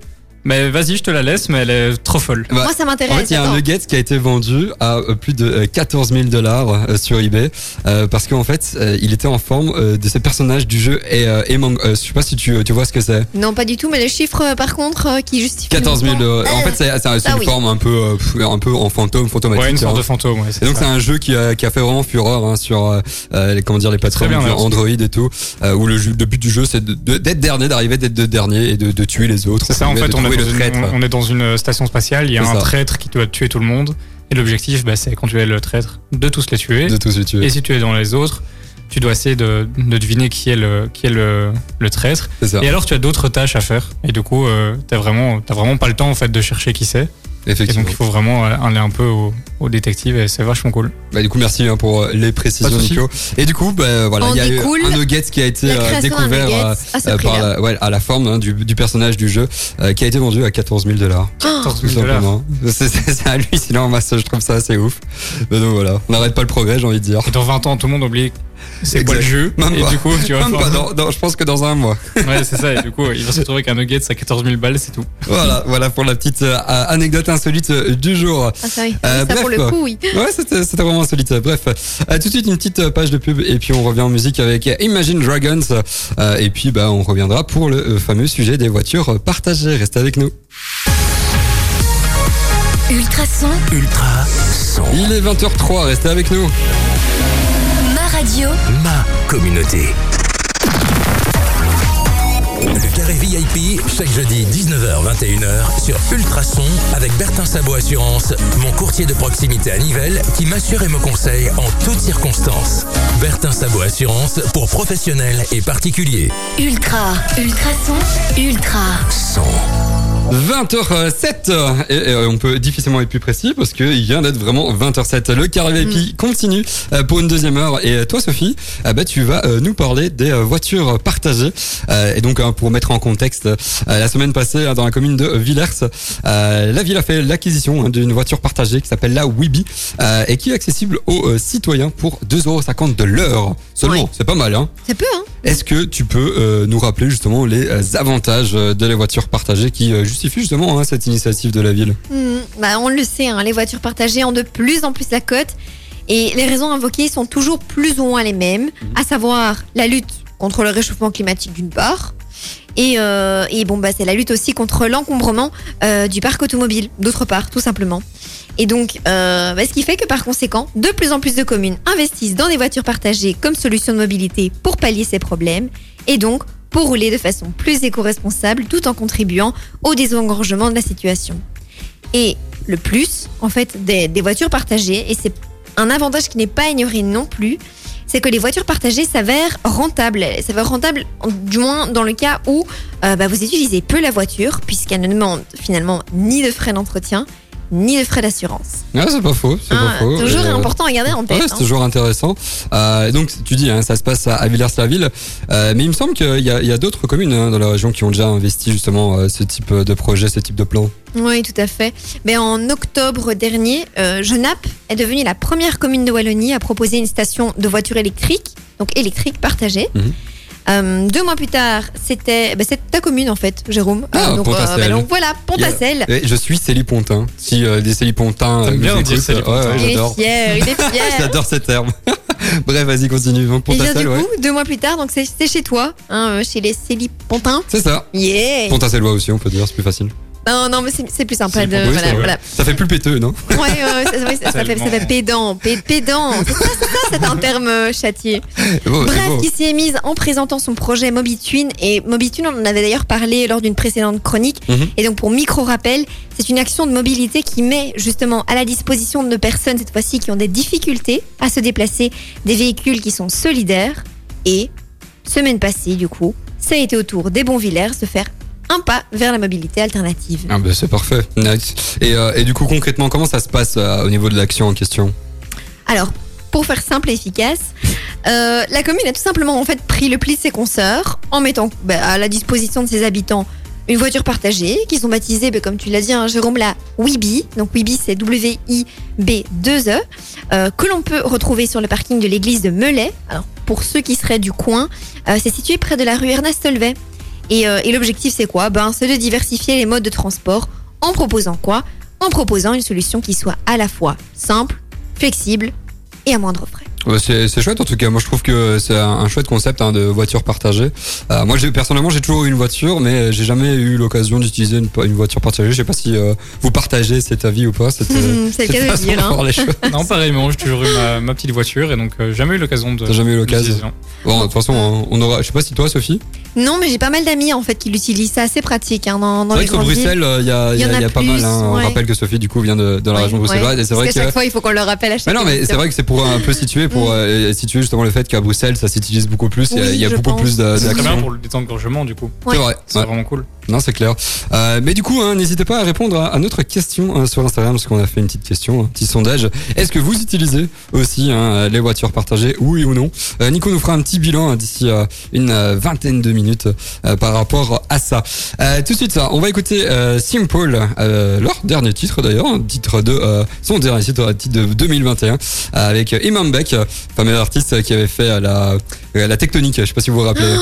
Mais vas-y, je te la laisse, mais elle est trop folle. Bah, Moi, ça m'intéresse. En fait, il y a un nugget qui a été vendu à euh, plus de euh, 14 000 dollars euh, sur eBay euh, parce qu'en fait, euh, il était en forme euh, de ces personnages du jeu et euh, Among Us. Je sais pas si tu, tu vois ce que c'est. Non, pas du tout, mais les chiffres, euh, par contre, euh, qui justifient. 14 000. le euh, montant. en fait, c'est c'est un- c'est ça, une oui. forme un peu, euh, un peu en fantôme, fantomatique. Ouais, une sorte hein. de fantôme, ouais, c'est Et donc ça. c'est un jeu qui a, qui a fait vraiment fureur hein, sur euh, euh, les comment dire les plateformes bien, merci. Android et tout euh, où le, jeu- le but du jeu c'est de- de- d'être dernier d'arriver d'être de dernier et de, de tuer les autres C'est ça, en fait, on une, on est dans une station spatiale, il y a un ça. traître qui doit tuer tout le monde. Et l'objectif, bah, c'est quand tu es le traître, de tous les tuer. de tous les tuer Et si tu es dans les autres, tu dois essayer de, de deviner qui est le, qui est le, le traître. Et alors, tu as d'autres tâches à faire. Et du coup, euh, t'as vraiment, t'as vraiment pas le temps en fait de chercher qui c'est. Et donc, il faut vraiment euh, aller un peu au, au détective et c'est vachement cool. bah, du coup merci hein, pour euh, les précisions. Nico. Et du coup bah, voilà On il y a eu un nugget qui a été euh, découvert euh, à euh, par la, ouais, à la forme hein, du, du personnage du jeu euh, qui a été vendu à 14 000 dollars. 14 tout 000 dollars. simplement c'est hallucinant moi ça, je trouve ça assez ouf. Mais donc voilà. On n'arrête pas le progrès j'ai envie de dire. Et dans 20 ans, tout le monde oublie c'est quoi le jeu. Même et pas. du coup, tu vas pas, je pense que dans un mois Ouais, c'est ça. Et du coup, il va se retrouver avec un nugget à 14 000 balles, c'est tout. Voilà, voilà pour la petite euh, anecdote insolite euh, du jour. Ah, ça, oui. Euh, ça bref. pour le coup, oui. Ouais, c'était vraiment insolite. Bref, euh, tout de suite une petite page de pub et puis on revient en musique avec Imagine Dragons Euh, et puis bah on reviendra pour le fameux sujet des voitures partagées. Restez avec nous. Ultrason, Ultra son. Il est 20h03, restez avec nous. Ma radio, Ma communauté. Le carré VIP, chaque jeudi 19h-21h sur Ultrason avec Bertin Sabot Assurance, mon courtier de proximité à Nivelles qui m'assure et me conseille en toutes circonstances. Bertin Sabot Assurance pour professionnels et particuliers. ultra, ultrason, ultra. Son. 20h07 et, et, euh, on peut difficilement être plus précis parce qu'il vient d'être vraiment 20h07. Le carré VIP continue euh, pour une deuxième heure et euh, toi Sophie, euh, bah, tu vas euh, nous parler des euh, voitures partagées Euh, et donc hein, pour mettre en contexte, euh, la semaine passée hein, dans la commune de Villers, euh, la ville a fait l'acquisition hein, d'une voiture partagée qui s'appelle la euh, et qui est accessible aux euh, citoyens pour 2,50€ de l'heure seulement. C'est pas mal hein. Ça peut, hein. Est-ce que tu peux euh, nous rappeler justement les euh, avantages euh, de la voiture partagée qui euh, justifient justement hein, cette initiative de la ville? Mhm. Bah, on le sait, hein, les voitures partagées ont de plus en plus la cote. Et les raisons invoquées sont toujours plus ou moins les mêmes, à savoir la lutte contre le réchauffement climatique d'une part. Et, euh, et bon, bah, c'est la lutte aussi contre l'encombrement euh, du parc automobile, d'autre part, tout simplement. Et donc, euh, bah, ce qui fait que par conséquent, de plus en plus de communes investissent dans des voitures partagées comme solution de mobilité pour pallier ces problèmes, et donc pour rouler de façon plus éco-responsable tout en contribuant au désengorgement de la situation. Et le plus, en fait, des, voitures partagées, et c'est un avantage qui n'est pas ignoré non plus, c'est que les voitures partagées s'avèrent rentables. S'avèrent rentables, en- du moins dans le cas où euh, bah, vous utilisez peu la voiture, puisqu'elle ne demande finalement ni de frais d'entretien, ni de frais d'assurance. Ah, c'est pas faux, c'est pas faux. toujours Euh, important à garder en tête. Ouais, hein. c'est toujours intéressant. Euh, donc, tu dis, hein, ça se passe à, Villers-la-Ville, euh, mais il me semble qu'il y a, d'autres communes hein, dans la région qui ont déjà investi justement ce type de projet, ce type de plan. Oui, tout à fait. Mais en octobre dernier, Genappe est devenue la première commune de Wallonie à proposer une station de voitures électriques, donc électrique partagée. Mhm. Euh, deux mois plus tard, c'était bah, c'est ta commune en fait, Jérôme. Ah, donc, Pontassel. bah, donc voilà, Pontassel. Et je suis Célipontin. Si euh, des Célipontins nous bien dire Célipontin. ouais, ouais, il est j'adore. fier, il est fier. J'adore ce terme. Bref, vas-y, continue. Donc, Et bien Pontassel, du ouais. coup, deux mois plus tard, donc c'est chez toi, hein, euh, chez les Célipontins. C'est ça. Yeah. Pontassellois aussi, on peut dire, c'est plus facile. Non, non, mais c'est plus sympa de. Voilà, voilà. Ça fait plus péteux, non? Ouais, ouais, ouais, ça, ouais, ça- ça fait, pédant. Pé- pédant. C'est un terme châtié. Beau, Bref, qui s'y est mise en présentant son projet MobiTwin. Et MobiTwin, on en avait d'ailleurs parlé lors d'une précédente chronique. Mhm. Et donc, pour micro-rappel, c'est une action de mobilité qui met justement à la disposition de personnes, cette fois-ci, qui ont des difficultés à se déplacer, des véhicules qui sont solidaires. Et, semaine passée, du coup, ça a été au tour des Bonvillers de faire un pas vers la mobilité alternative. Ah bah c'est parfait, nice. Et, euh, et du coup concrètement comment ça se passe euh, au niveau de l'action en question? Alors, pour faire simple et efficace, euh, la commune a tout simplement en fait pris le pli de ses consoeurs en mettant bah, à la disposition de ses habitants une voiture partagée qu'ils ont baptisée, bah, comme tu l'as dit, hein, Jérôme, la Wibi. Donc Wibi, c'est W-I-B-2-E, euh, que l'on peut retrouver sur le parking de l'église de Melay. Alors, pour ceux qui seraient du coin, euh, c'est situé près de la rue Ernest Solvay. Et, euh, et l'objectif, c'est quoi? Ben, C'est de diversifier les modes de transport en proposant quoi? En proposant une solution qui soit à la fois simple, flexible et à moindre frais. Ouais, c'est chouette en tout cas. Moi je trouve que c'est un, chouette concept hein, de voiture partagée. Euh, moi j'ai personnellement j'ai toujours eu une voiture, mais j'ai jamais eu l'occasion d'utiliser une, une voiture partagée. Je sais pas si euh, vous partagez cet avis ou pas. Cette, c'est le cas de dire. hein. voir les choses. Non, pareillement, j'ai toujours eu ma, ma petite voiture et donc euh, jamais eu l'occasion de. T'as jamais eu l'occasion. Bon de toute façon on- on aura. Je sais pas si toi Sophie. Non, mais j'ai pas mal d'amis en fait qui l'utilisent. C'est assez pratique hein, dans, dans les grandes. Bruxelles il y a, il y a- y a il y a pas mal. hein. On rappelle que Sophie du coup vient de, de la Ouais, région bruxelloise ouais. et c'est vrai que. chaque fois, il faut qu'on le rappelle à chaque Mais non, mais c'est vrai que c'est pour un peu situer, pour euh, situer justement le fait qu'à Bruxelles, ça s'utilise beaucoup plus. Il y a, Oui, il y a je beaucoup pense. plus de- C'est très bien d'actions. pour le détengorgement du coup. Ouais. C'est vrai. C'est ouais. vraiment cool. Non, c'est clair. Euh, mais du coup, hein, n'hésitez pas à répondre à, notre question hein, sur Instagram, parce qu'on a fait une petite question, un petit sondage. Est-ce que vous utilisez aussi hein, les voitures partagées, oui ou non? Euh, Nico nous fera un petit bilan d'ici euh, une vingtaine de minutes par rapport à ça. Tout de suite, on va écouter Simple, leur dernier titre d'ailleurs, titre de son dernier titre, titre de 2021, euh, avec Imam Beck, fameux artiste qui avait fait la euh, la tectonique. Je sais pas si vous vous rappelez.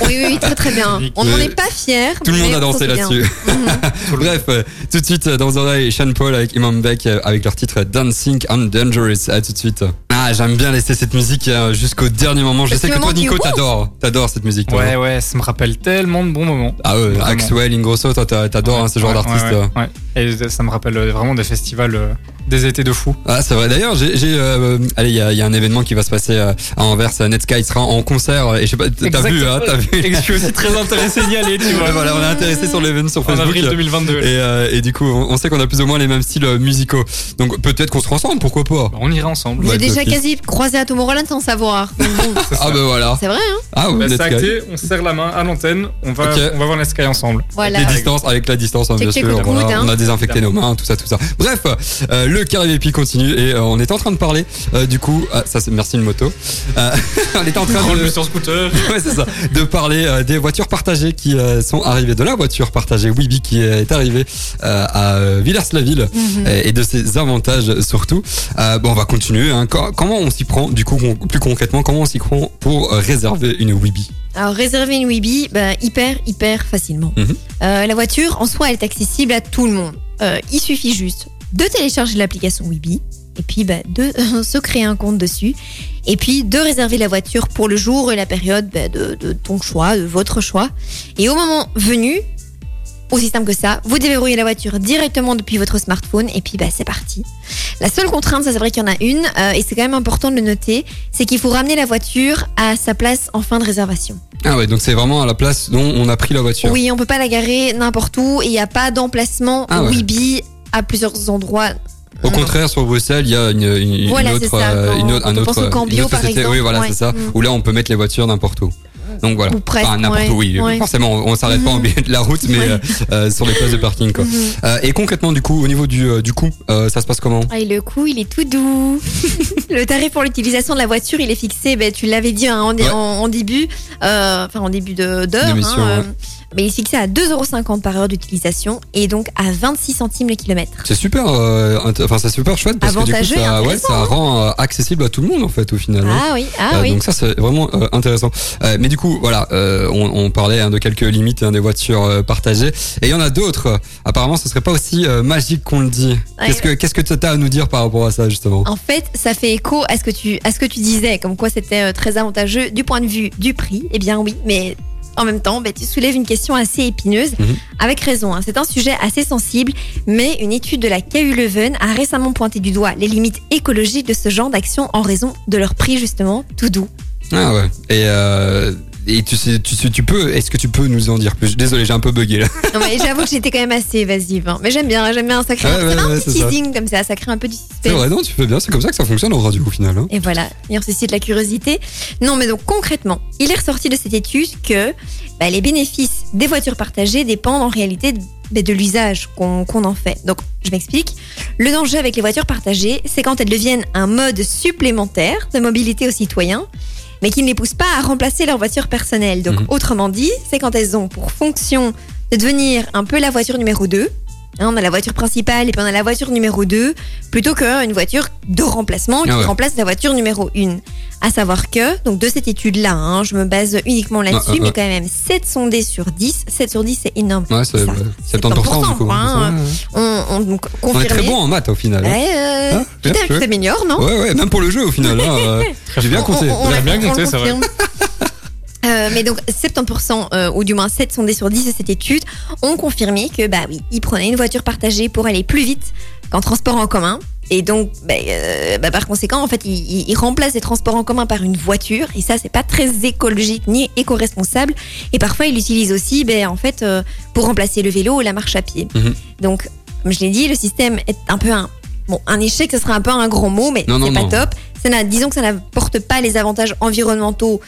Oui, oui, oui, très très bien. On n'en est pas fiers. Tout le monde a dansé là-dessus. Bref, euh, tout de suite euh, dans vos oreilles, Sean Paul avec Imam Beck euh, avec leur titre Dancing on Dangerous. À tout de suite. Ah, j'aime bien laisser cette musique euh, jusqu'au dernier moment. Je sais que toi, Nico, t'adores. T'adores cette musique. toi. Ouais, ouais, ça me rappelle tellement de bons moments. Ah ouais, Vraiment. Axwell, Ingrosso, toi, t'a- t'adores hein, ce genre Ouais, d'artiste. ouais, ouais, ouais. Et ça me rappelle vraiment des festivals, euh, des étés de fou. Ah, c'est vrai. D'ailleurs, j'ai, euh, allez, il y a, il y a un événement qui va se passer euh, à Anvers. Netsky sera en concert. Et je sais pas, t'as vu, hein, t'as vu. Et que je suis aussi très intéressé d'y aller, tu vois. Voilà, on est intéressé sur l'événement sur En Facebook. avril 2022. Et, euh, et du coup, on, on sait qu'on a plus ou moins les mêmes styles euh, musicaux. Donc peut-être qu'on se ensemble, pourquoi pas Bah, on ira ensemble. J'ai Ouais, déjà quasi croisé à Tomorrowland sans savoir. Ah ben voilà. c'est vrai, hein Ah oui, Bah, Netsky. acté, on se serre la main à l'antenne, on va, Ok. on va voir les Sky ensemble. Voilà. Les distances, avec la distance, hein, bien sûr. voilà. hein. On a désinfecté nos mains, tout ça, tout ça. Bref, euh, le carré continue et euh, on est en train de parler. du coup, ah, ça c'est merci une moto. On est en train Prends de, le sur scooter. ouais, c'est ça, de parler euh, des voitures partagées qui euh, sont arrivées, de la voiture partagée Wibi qui est arrivée euh, à euh, Villers-la-Ville Mhm. et, et de ses avantages surtout. Euh, bon, on va continuer. hein. Co- comment on s'y prend, du coup, plus concrètement, comment on s'y prend pour euh, réserver une Wibi Alors réserver une Wibi, bah, hyper hyper facilement. Mhm. Euh, la voiture en soi elle est accessible à tout le monde. Euh, il suffit juste de télécharger l'application Wibi et puis bah, de se créer un compte dessus et puis de réserver la voiture pour le jour et la période bah, de, de ton choix, de votre choix. Et au moment venu, aussi simple que ça, vous déverrouillez la voiture directement depuis votre smartphone et puis bah, c'est parti. La seule contrainte, ça c'est vrai qu'il y en a une euh, et c'est quand même important de le noter, c'est qu'il faut ramener la voiture à sa place en fin de réservation. Ah ouais, donc c'est vraiment à la place dont on a pris la voiture. Oui, on peut pas la garer n'importe où et il n'y a pas d'emplacement Ah ouais. Wibi à plusieurs endroits. Au contraire, sur Bruxelles, il y a une, une, Voilà, une c'est autre, ça. euh, une autre, un autre, au Cambio, une autre par société. exemple, oui, voilà, ouais. c'est ça. Mm. Où là, on peut mettre les voitures n'importe où. Donc voilà. Ou presque, Enfin, n'importe ouais. où, oui. Ouais. Forcément, on, s'arrête pas en Mhm. milieu de la route, mais Ouais. euh, euh, sur les places de parking, quoi. Mhm. Euh, et concrètement, du coup, au niveau du, euh, du coût, ça se passe comment? Ah, et le coût, il est tout doux. le tarif pour l'utilisation de la voiture, il est fixé, ben, tu l'avais dit hein, en, en, en début, enfin en début de- d'heure. Mais il est fixé à 2,50€ par heure d'utilisation et donc à 26 centimes le kilomètre. C'est super, euh, enfin, c'est super chouette parce que du coup, Avantageux ça, ouais, intéressant, ça hein. rend euh, accessible à tout le monde, en fait, au final. hein. Ah oui, ah Euh, oui. Donc ça c'est vraiment euh, intéressant. Mais du coup voilà, on, on parlait hein, de quelques limites des voitures partagées et il y en a d'autres. Apparemment ce serait pas aussi magique qu'on le dit. Ouais. Qu'est-ce que qu'est-ce que tu as à nous dire par rapport à ça justement? En fait, ça fait écho à ce que tu, à ce que tu disais, comme quoi c'était très avantageux du point de vue du prix. Eh bien oui, mais en même temps, bah, tu soulèves une question assez épineuse, Mhm. avec raison. hein. C'est un sujet assez sensible, mais une étude de la KU Leuven a récemment pointé du doigt les limites écologiques de ce genre d'action en raison de leur prix justement tout doux. Ah ouais. Et, euh, et tu sais, tu, sais- tu peux, est-ce que tu peux nous en dire plus? Désolé, j'ai un peu bugué là. Non, mais J'avoue que j'étais quand même assez évasive, hein. mais j'aime bien, j'aime bien, ça crée, Ouais, ouais, un ouais, petit c'est ça. teasing comme ça, ça crée un peu du C'est suspense. vrai, non, tu fais bien, c'est comme ça que ça fonctionne en radio au final. hein. Et voilà, et on suscite la curiosité. Non, mais donc concrètement, il est ressorti de cette étude que bah, les bénéfices des voitures partagées dépendent en réalité de, bah, de l'usage qu'on qu'on en fait. Donc, je m'explique. Le danger avec les voitures partagées, c'est quand elles deviennent un mode supplémentaire de mobilité aux citoyens, mais qui ne les pousse pas à remplacer leur voiture personnelle. Donc, Mhm. autrement dit, c'est quand elles ont pour fonction de devenir un peu la voiture numéro 2. Hein, on a la voiture principale et puis on a la voiture numéro 2, plutôt qu'une voiture de remplacement qui Ah ouais. remplace la voiture numéro 1. À savoir que, donc de cette étude-là, hein, je me base uniquement là-dessus, Ah, ah, mais ah. quand même 7 sondés sur 10, 7 sur 10 c'est énorme. Ouais, c'est Ça, ouais, 70%, 70% du coup. quoi, hein. Ouais, ouais. On, on, donc, On est très bon en maths au final. hein. Ouais, euh, Ah, tu t'améliores, non Ouais, ouais, même pour le jeu au final. hein, euh, J'ai bien compté. on- on- bien compté, c'est vrai. Euh, mais donc 70% euh, ou du moins 7 sondés sur 10 de cette étude ont confirmé que bah oui, ils prenaient une voiture partagée pour aller plus vite qu'en transport en commun. Et donc, bah, euh, bah, par conséquent, en fait, ils, remplacent les transports en commun par une voiture. Et ça, c'est pas très écologique ni éco-responsable. Et parfois, ils l'utilisent aussi, ben, en fait, pour remplacer le vélo ou la marche à pied. Mhm. Donc, comme je l'ai dit, le système est un peu un bon, un échec. Ce serait un peu un grand mot, mais c'est pas non. top. Ça disons que ça n'apporte pas les avantages environnementaux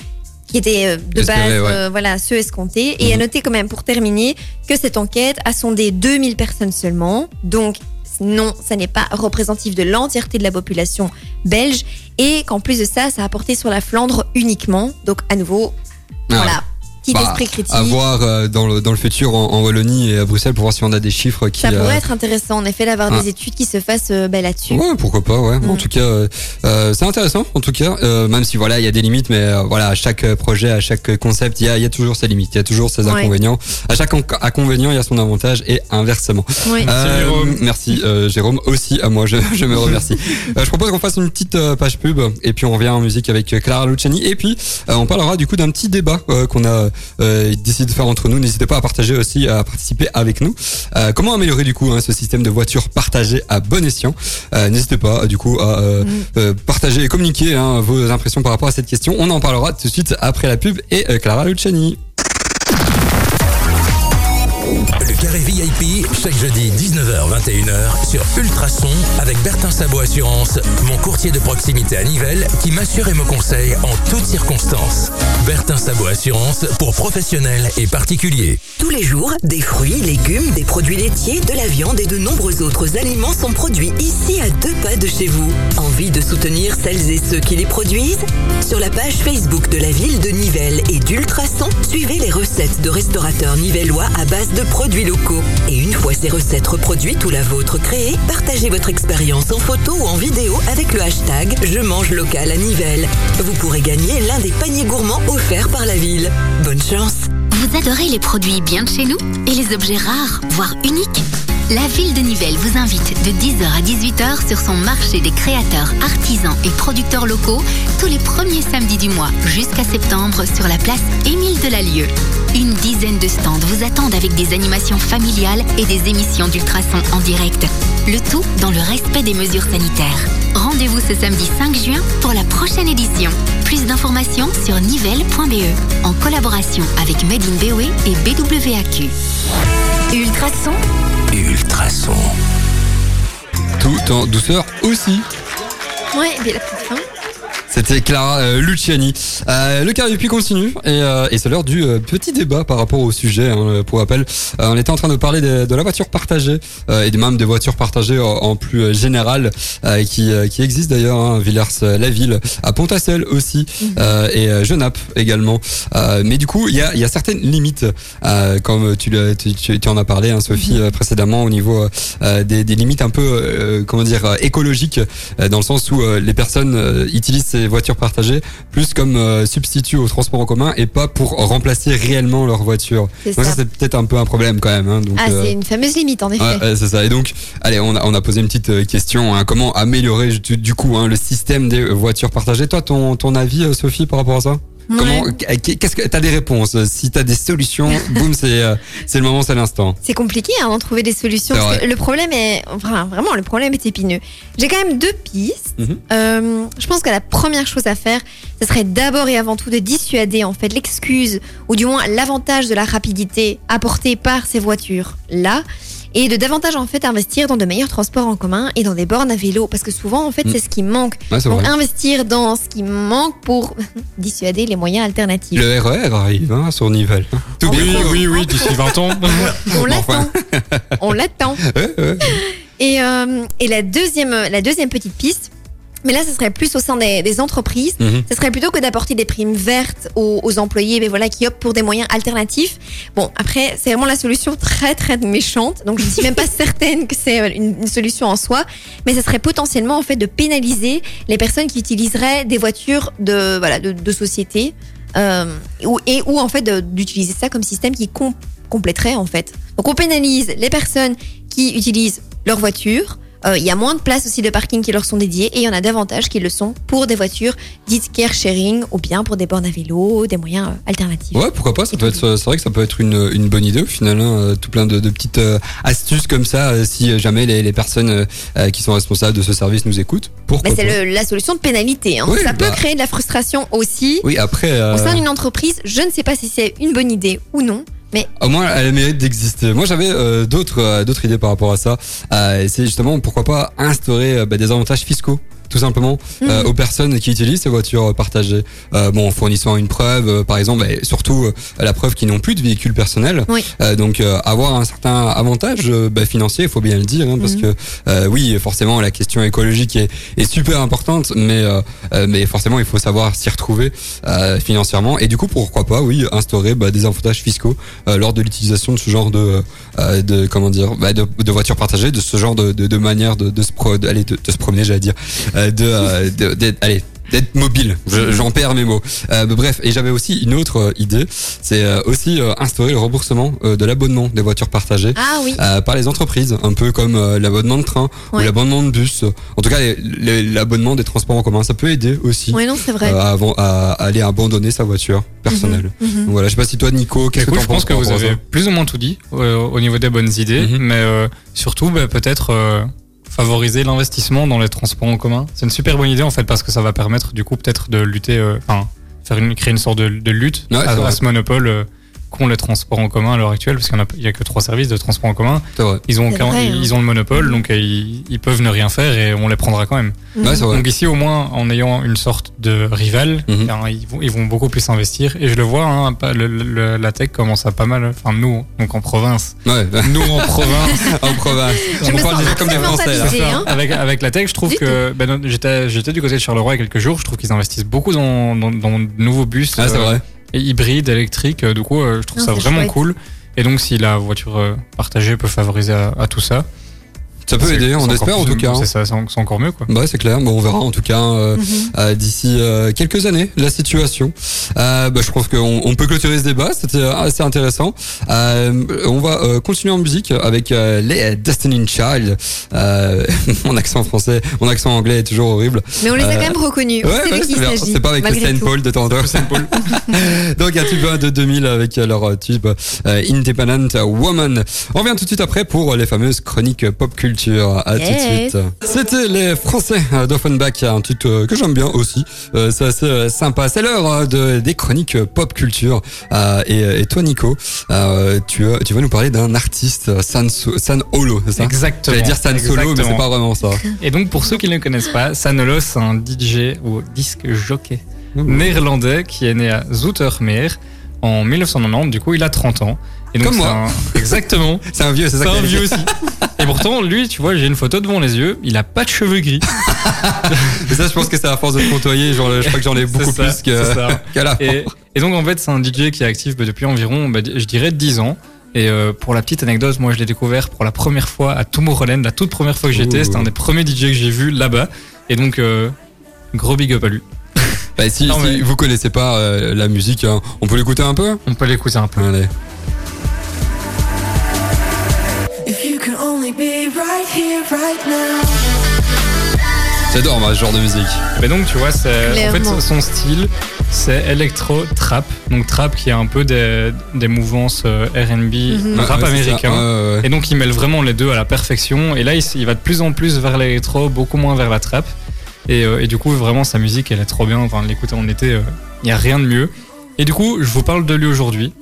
qui étaient euh, de base ouais. euh, voilà ceux escomptés et à Mhm. noter quand même pour terminer que cette enquête a sondé 2000 personnes seulement. Donc non ça n'est pas représentatif de l'entièreté de la population belge. Et qu'en plus de ça ça a porté sur la Flandre uniquement. Donc à nouveau Ah voilà petit Bah, esprit critique À voir euh, dans, le, dans le futur en, en Wallonie et à Bruxelles pour voir si on a des chiffres qui. ça pourrait euh, être intéressant en effet d'avoir ah. des études qui se fassent euh, bah, là-dessus Ouais, pourquoi pas, ouais. En Mm. tout cas, euh, euh, c'est intéressant, en tout cas, euh, même si voilà, il y a des limites, mais euh, voilà, à chaque projet, à chaque concept, il y a, il y a toujours ses limites, il y a toujours ses Ouais. inconvénients. À chaque en- inconvénient, il y a son avantage et inversement. Oui. Euh, Jérôme. Merci, euh, Jérôme, aussi à moi, je, je me remercie. Euh, je propose qu'on fasse une petite euh, page pub et puis on revient en musique avec Clara Luciani et puis euh, on parlera du coup d'un petit débat euh, qu'on a euh, décidé de faire entre nous. N'hésitez pas à partager aussi, à participer avec nous. Euh, comment améliorer du coup hein, ce système de voitures partagées à bon escient Euh, N'hésitez pas du coup à euh, Mm. partager et communiquer hein, vos impressions par rapport à cette question. On en parlera tout de suite après la pub et euh, Clara Luciani. Le carré VIP, chaque jeudi 19h-21h sur Ultrason avec Bertin Sabot Assurance, mon courtier de proximité à Nivelles qui m'assure et me conseille en toutes circonstances. Bertin Sabot Assurance pour professionnels et particuliers. Tous les jours, des fruits, légumes, des produits laitiers, de la viande et de nombreux autres aliments sont produits ici à deux pas de chez vous. Envie de soutenir celles et ceux qui les produisent? Sur la page Facebook de la ville de Nivelles et d'Ultrason, suivez les recettes de restaurateurs nivellois à base de produits locaux. Et une fois ces recettes reproduites ou la vôtre créée, partagez votre expérience en photo ou en vidéo avec le hashtag Je mange local à Nivelles. Vous pourrez gagner l'un des paniers gourmands offerts par la ville. Bonne chance Vous adorez les produits bien de chez nous et les objets rares, voire uniques La ville de Nivelles vous invite de 10h à 18h sur son marché des créateurs, artisans et producteurs locaux tous les premiers samedis du mois jusqu'à septembre sur la place Émile Delalieu. Une dizaine de stands vous attendent avec des animations familiales et des émissions d'ultrasons en direct. Le tout dans le respect des mesures sanitaires. Rendez-vous ce samedi 5 juin pour la prochaine édition. Plus d'informations sur nivelle.be en collaboration avec Made in BOE et BWAQ. Ultrason, Ultrason. Tout en douceur aussi. ouais et puis la petite fin C'était Clara euh, Luciani. Euh, le carré puis continue et, euh, et c'est l'heure du euh, petit débat par rapport au sujet. hein, pour rappel, Euh, on était en train de parler de, de la voiture partagée euh, et même des voitures partagées en, en plus euh, général euh, qui, euh, qui existent d'ailleurs. Hein, Villers-la-Ville, à Pontacelle aussi euh, et euh, Genappe également. Euh, mais du coup, il y a, il y a certaines limites, euh, comme tu, tu, tu, tu en as parlé, hein, Sophie, euh, précédemment au niveau euh, des, des limites un peu, euh, comment dire, euh, écologiques, euh, dans le sens où euh, les personnes euh, utilisent ces voitures partagées plus comme euh, substitut au transport en commun et pas pour remplacer réellement leur voiture. c'est Donc ça ça, c'est peut-être un peu un problème quand même. Hein, donc, ah euh, c'est une fameuse limite en effet Ouais, c'est ça. Et donc, allez, on a, on a posé une petite euh, question. hein, comment améliorer du, du coup hein, le système des voitures partagées? Toi, ton, ton avis, Sophie, par rapport à ça? Comment Qu'est-ce que t'as des réponses Si t'as des solutions, boum, c'est euh, c'est le moment, c'est l'instant. C'est compliqué hein, d'en trouver des solutions. Parce que le problème est, enfin, vraiment, le problème est épineux. J'ai quand même deux pistes. Mhm. Euh, je pense que la première chose à faire, ce serait d'abord et avant tout de dissuader en fait l'excuse ou du moins l'avantage de la rapidité apportée par ces voitures là. Et de davantage en fait investir dans de meilleurs transports en commun et dans des bornes à vélo parce que souvent en fait Mm. c'est ce qui manque. Ouais, c'est Donc vrai. investir dans ce qui manque pour dissuader les moyens alternatifs. Le RER arrive hein, sur Nivelles. Tout Oui, bien. oui, oui, d'ici 20 ans. On l'attend. On l'attend. Ouais, ouais. Et, euh, et la, deuxième, la deuxième petite piste, mais là, ce serait plus au sein des, des entreprises. Mhm. Ce serait plutôt que d'apporter des primes vertes aux, aux employés, mais voilà, qui optent pour des moyens alternatifs. Bon, après, c'est vraiment la solution très très méchante. Donc, je ne suis même pas certaine que c'est une, une solution en soi, mais ce serait potentiellement en fait de pénaliser les personnes qui utiliseraient des voitures de voilà de, de société euh, ou, et ou en fait d'utiliser ça comme système qui com- compléterait en fait. Donc, on pénalise les personnes qui utilisent leur voiture. Euh, Il y a moins de places aussi de parking qui leur sont dédiées et il y en a davantage qui le sont pour des voitures dites car sharing ou bien pour des bornes à vélo, des moyens euh, alternatifs. Ouais, pourquoi pas Ça peut être, c'est vrai que ça peut être une, une bonne idée au final. Hein, euh, tout plein de, de petites euh, astuces comme ça. euh, si jamais les, les personnes euh, euh, qui sont responsables de ce service nous écoutent, pourquoi Mais c'est pas le- la solution de pénalité. hein. Oui, ça peut bah. créer de la frustration aussi. Oui, après, euh, Au sein d'une entreprise, je ne sais pas si c'est une bonne idée ou non, mais au moins elle mérite d'exister. Moi, j'avais euh, d'autres euh, d'autres idées par rapport à ça. Euh, c'est justement pourquoi pas instaurer euh, bah, des avantages fiscaux. Tout simplement euh, Mhm. aux personnes qui utilisent ces voitures partagées, euh, bon en fournissant une preuve, euh, par exemple, et surtout euh, la preuve qu'ils n'ont plus de véhicule personnel. Oui. Euh, donc euh, avoir un certain avantage euh, bah, financier, il faut bien le dire, hein, parce Mhm. que euh, oui, forcément la question écologique est, est super importante, mais euh, euh, mais forcément il faut savoir s'y retrouver euh, financièrement. Et du coup, pourquoi pas, oui, instaurer bah, des avantages fiscaux euh, lors de l'utilisation de ce genre de euh, de comment dire, bah, de, de voitures partagées, de ce genre de, de, de manière de, de se pro, de se promener, j'allais dire, euh, de, euh, de, d'être- allez d'être mobile, Je- j'en perds mes mots. Euh, bref, et j'avais aussi une autre euh, idée, c'est euh, aussi euh, instaurer le remboursement euh, de l'abonnement des voitures partagées ah oui, euh, par les entreprises, un peu comme euh, l'abonnement de train ou Ouais. l'abonnement de bus. En tout cas, l'abonnement des transports en commun, ça peut aider aussi oui non c'est vrai. euh, à, avant- à aller abandonner sa voiture personnelle. Mhm. Donc voilà, je sais pas si toi, Nico, qu'est-ce que Écoute, t'en je pense penses que vous avez plus ou moins tout dit euh, au niveau des bonnes idées, Mhm. mais euh, surtout bah, peut-être euh, favoriser l'investissement dans les transports en commun. C'est une super bonne idée en fait parce que ça va permettre du coup peut-être de lutter, euh, enfin faire une, créer une sorte de, de lutte Ouais, à ce monopole euh, qu'ont les transports en commun à l'heure actuelle, parce qu'il n'y a, que trois services de transport en commun. Ils ont, C'est aucun- vrai, hein. ils ont le monopole, donc euh, ils, ils peuvent ne rien faire et on les prendra quand même. Ouais, c'est vrai. Donc ici, au moins, en ayant une sorte de rival, Mhm. hein, ils, vont, ils vont beaucoup plus investir. Et je le vois, hein, pas- le- le- la tech commence à pas mal. Enfin, nous, donc en province. Ouais, Nous, en province. en province. Je On parle déjà comme des Français là. hein. avec, avec la tech, je trouve que ben, j'étais j'étais du côté de Charleroi il y a quelques jours. Je trouve qu'ils investissent beaucoup dans, dans, dans de nouveaux bus Ah, c'est euh, vrai. Et hybrides, électriques. Euh, Du coup, euh, je trouve Non, ça vraiment chouette. cool. Et donc, si la voiture euh, partagée peut favoriser à, à tout ça, Ça peut aider, on espère en tout cas. hein. C'est ça, c'est en- c'est encore mieux quoi. Bah c'est clair, bon on verra en tout cas euh, Mhm. euh, d'ici euh, quelques années la situation. Euh, bah, je pense qu'on on peut clôturer ce débat, c'était euh, assez intéressant. Euh, on va euh, continuer en musique avec euh, les Destiny Child. Euh, mon accent français, mon accent anglais est toujours horrible. Mais on les a Euh, quand même reconnus. on Ouais, ouais, c'est pas avec le Saint. Paul de temps en temps. Donc un tube de 2000 avec leur tube euh, Independent Woman. On revient tout de suite après pour les fameuses chroniques pop culture. À tout de Yes. suite. C'était les Français euh, d'Offenbach, un titre euh, que j'aime bien aussi. Euh, c'est assez sympa. C'est l'heure de, des chroniques pop culture. Et, et toi Nico, tu, tu vas nous parler d'un artiste, San, San Holo, c'est ça? Exactement. J'allais dire San Solo, mais c'est Exactement. pas vraiment ça. Et donc, pour ceux qui ne le connaissent pas, Sanolo, c'est un DJ ou disque jockey Mmh. néerlandais qui est né à Zoetermeer en 1990. Du coup, il a 30 ans. Et donc, Comme moi. un- Exactement. C'est un vieux, c'est ça C'est un vieux aussi. Et pourtant, lui, tu vois, j'ai une photo devant les yeux. Il a pas de cheveux gris. Mais ça, je pense que c'est à force de te côtoyer. Genre, je crois que j'en ai beaucoup ça, plus que, qu'à la Et, et donc, en fait, c'est un DJ qui est actif bah, depuis environ, bah, je dirais, 10 ans. Et euh, pour la petite anecdote, moi, je l'ai découvert pour la première fois à Tomorrowland, la toute première fois que j'étais. C'était un des premiers DJ que j'ai vu là-bas. Et donc, euh, gros big up à lui. Bah, si, Non, si mais- vous connaissez pas euh, la musique, hein, on peut l'écouter un peu? On peut l'écouter un peu. Allez. J'adore moi ce genre de musique. Mais donc tu vois, c'est en fait son style, c'est électro trap. Donc trap qui est un peu des, des mouvances euh, R&B, Mhm. rap ouais, ça. américain. Ouais, ouais, ouais. Et donc il mêle vraiment les deux à la perfection. Et là il, va de plus en plus vers l'électro, beaucoup moins vers la trap. Et, euh, et du coup vraiment sa musique elle est trop bien. Enfin l'écouter en été, euh, il y a rien de mieux. Et du coup je vous parle de lui aujourd'hui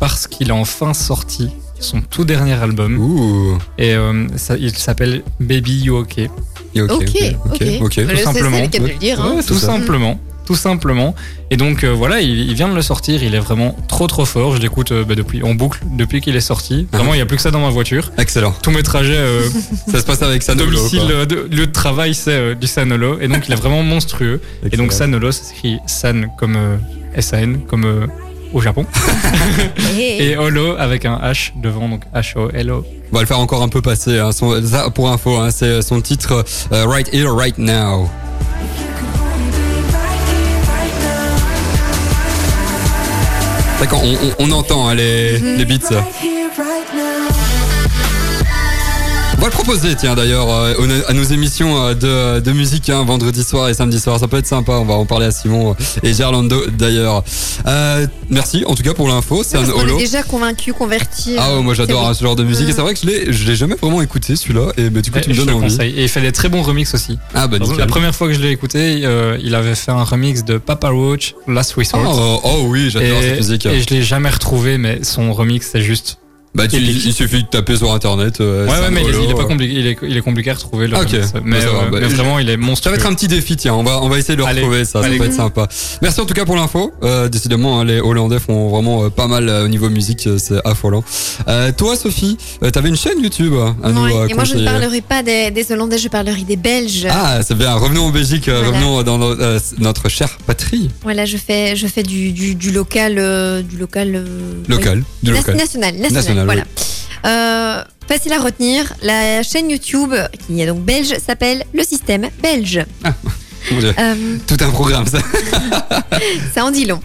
parce qu'il a enfin sorti son tout dernier album. Ouh. Et euh, ça, il s'appelle Baby You Ok. Et Ok, Ok, ok, ok. ok. Tout simplement. C'est le cas de le dire. hein. Ouais, c'est tout ça. simplement. Tout simplement. Et donc euh, voilà, il, il vient de le sortir. Il est vraiment trop trop fort. Je l'écoute euh, bah, depuis en boucle depuis qu'il est sorti. Vraiment, il n'y a plus que ça dans ma voiture. Excellent. Tous mes trajets euh, Ça se passe avec Sanolo. domicile, quoi. de- lieu de travail, c'est euh, du Sanolo. Et donc il est vraiment monstrueux. Et donc. Sanolo, ça s'écrit San comme euh, S-A-N, comme euh, au Japon. Et- Holo avec un H devant, donc H-O-L-O. On va le faire encore un peu passer. Hein. Son- ça, pour info, hein, c'est son titre euh, Right Here, Right Now. D'accord, on, on- on entend hein, les, les beats. Va le proposer, tiens, d'ailleurs, euh, à nos émissions euh, de, de musique, hein, vendredi soir et samedi soir. Ça peut être sympa. On va en parler à Simon euh, et Gerlando, d'ailleurs. Euh, merci, en tout cas, pour l'info. C'est un holo. est déjà convaincu, converti. Ah ouais, moi j'adore hein, ce genre de musique et c'est vrai que je l'ai, je l'ai jamais vraiment écouté celui-là et bah, du coup Ouais, tu me donnes envie. conseille. Et il fait des très bons remixes aussi. Ah bah. La première fois que je l'ai écouté, euh, il avait fait un remix de Papa Roach, Last Resort. Oh, oh oui, j'adore et, cette musique. et je l'ai jamais retrouvé, mais son remix c'est juste. Bah tu, il, suffit de taper sur internet. euh, Ouais, ouais, mais il est, holo, il est pas euh. compliqué, il est, il est compliqué à retrouver le ok. remix. Mais, Bah, ça va, euh, bah, mais vraiment, il est Ça monstrueux. va être un petit défi, tiens. On va, on va essayer de le Allez, retrouver, ça. allez. Ça va être sympa. Merci en tout cas pour l'info. Euh, décidément, hein, les Hollandais font vraiment euh, pas mal euh, au niveau musique. C'est affolant. Euh, toi, Sophie, euh, t'avais une chaîne YouTube euh, à nous Ouais, euh, et moi, je ne parlerai pas des, des Hollandais, je parlerai des Belges. Ah, c'est bien. Revenons en Belgique. Voilà. Revenons dans no- euh, notre chère patrie. Voilà, je fais, je fais du, du, du local, euh, du local. euh, Local. Du oui. local. National, national, National, voilà. Euh, facile à retenir, la chaîne YouTube, qui est donc belge, s'appelle Le Système Belge. Mon Dieu. Euh, Tout un programme, ça. ça en dit long.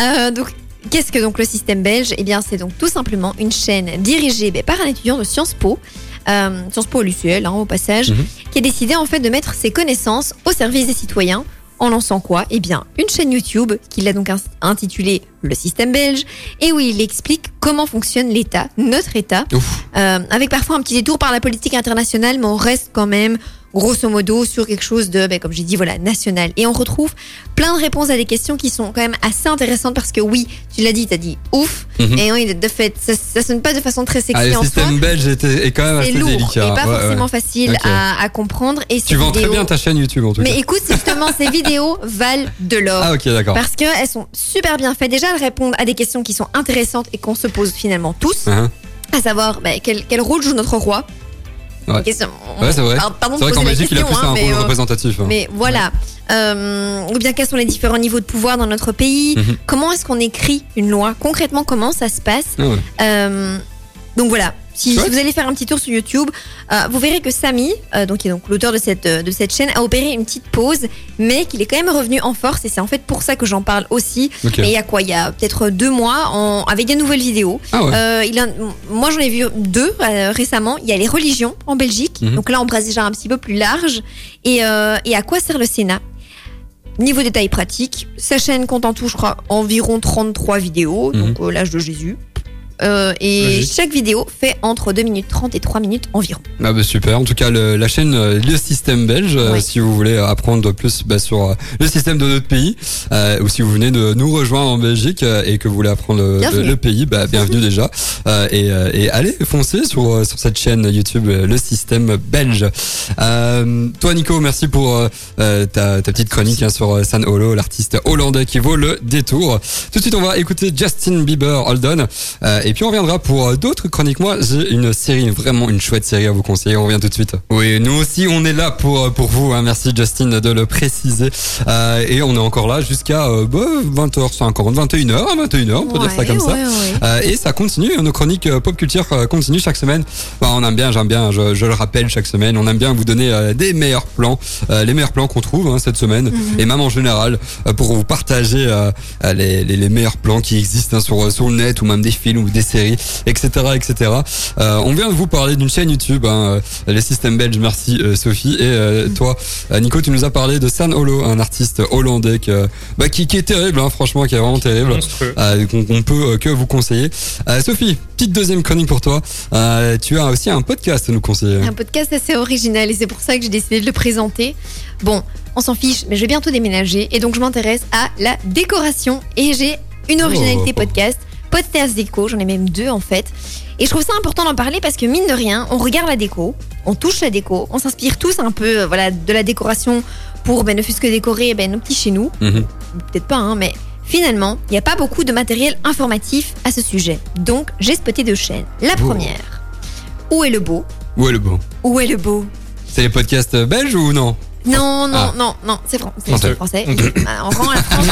Euh, donc, qu'est-ce que donc le système belge? Eh bien, c'est donc tout simplement une chaîne dirigée ben, par un étudiant de Sciences Po, Sciences Po l'UCL, hein, au passage, Mhm. qui a décidé en fait de mettre ses connaissances au service des citoyens. En lançant quoi? Eh bien, une chaîne YouTube qu'il a donc intitulée Le système belge, et où il explique comment fonctionne l'État, notre État, euh, avec parfois un petit détour par la politique internationale, mais on reste quand même grosso modo sur quelque chose de, ben, comme j'ai dit, voilà, national. Et on retrouve plein de réponses à des questions qui sont quand même assez intéressantes parce que oui, tu l'as dit, tu as dit ouf, Mhm. et oui, de fait, ça, ça sonne pas de façon très sexy Ah, le en soi. système belge est, quand même assez lourd délicat. et pas Ouais, ouais. forcément facile à, à comprendre. Et Tu vends très bien ta chaîne YouTube en tout Mais cas. écoute, justement, ces vidéos valent de l'or. Ah ok d'accord. Parce qu'elles sont super bien faites. Déjà, elles répondent à des questions qui sont intéressantes et qu'on se pose finalement tous. Hein À savoir, bah, quel, quel rôle joue notre roi? Ouais. Question- Ouais, c'est vrai. Pardon C'est vrai qu'en Belgique il a plus question, un hein, rôle mais, euh, représentatif. hein. mais voilà. Euh, ou bien quels sont les différents niveaux de pouvoir dans notre pays Mhm. Comment est-ce qu'on écrit une loi Concrètement, comment ça se passe Ah ouais. Euh, Donc voilà. Si, vous allez faire un petit tour sur YouTube, euh, vous verrez que Samy, euh, donc, qui est donc l'auteur de cette, euh, de cette chaîne, a opéré une petite pause, mais qu'il est quand même revenu en force. Et c'est en fait pour ça que j'en parle aussi. Mais il y a quoi? Il y a peut-être deux mois, en- avec des nouvelles vidéos. Ah ouais. Euh, il a, moi, j'en ai vu deux récemment. Il y a les religions en Belgique. Mhm. Donc là, on brasse déjà un petit peu plus large. Et, et à quoi sert le Sénat? Niveau détails pratiques, sa chaîne compte en tout, je crois, environ 33 vidéos, Mhm. donc euh, l'âge de Jésus. Euh, et Logique. chaque vidéo fait entre 2 minutes 30 et 3 minutes environ. Ah bah super. En tout cas, le- la chaîne euh, Le Système Belge, euh, si vous voulez apprendre plus bah, sur le système de notre pays, euh, ou si vous venez de nous rejoindre en Belgique et que vous voulez apprendre le, pays, bah, bienvenue déjà. Euh, et, et allez foncer sur sur cette chaîne YouTube Le Système Belge. Toi, Nico, merci pour ta, ta petite chronique hein, sur San Holo, l'artiste hollandais qui vaut le détour. Tout de suite, on va écouter Justin Bieber, Hold On. Euh, et puis on reviendra pour euh, d'autres chroniques. Moi, j'ai une série, vraiment une chouette série à vous conseiller. On revient tout de suite. Oui, nous aussi, on est là pour euh, pour vous. hein. Merci Justin de le préciser. Euh, et on est encore là jusqu'à euh, bah, 20h50, 21h, à 21h, on peut dire ça Ouais, comme ça. ouais. Euh, et ça continue, nos chroniques pop culture continuent chaque semaine. Bah, on aime bien, j'aime bien, je, je le rappelle chaque semaine, on aime bien vous donner des meilleurs plans, les meilleurs plans qu'on trouve hein, cette semaine, Mhm. et même en général, pour vous partager les, les, les meilleurs plans qui existent hein, sur, sur le net, ou même des films, ou des séries, etc., etc. Euh, on vient de vous parler d'une chaîne YouTube, hein, euh, les systèmes belges. Merci Sophie. Et toi, Nico, tu nous as parlé de San Holo, un artiste hollandais bah, qui, qui, est terrible, hein, franchement, qui est vraiment terrible, qu'on peut que vous conseiller. Sophie, petite deuxième chronique pour toi. tu as aussi un podcast à nous conseiller. Un podcast assez original et c'est pour ça que j'ai décidé de le présenter. Bon, on s'en fiche, mais je vais bientôt déménager et donc je m'intéresse à la décoration et j'ai une originalité oh. podcast, podcast déco, j'en ai même deux en fait. Et je trouve ça important d'en parler parce que mine de rien, on regarde la déco, on touche la déco, on s'inspire tous un peu euh, voilà, de la décoration pour ben, ne fût-ce que décorer ben, nos petits chez nous. Mhm. Peut-être pas, hein, mais finalement, il n'y a pas beaucoup de matériel informatif à ce sujet. Donc j'ai spoté deux chaînes. La oh. première, Où est le beau? Où est le beau? Où est le beau? C'est les podcasts belges ou non? Non, non, ah. non, non, c'est français. français. on rend à la France.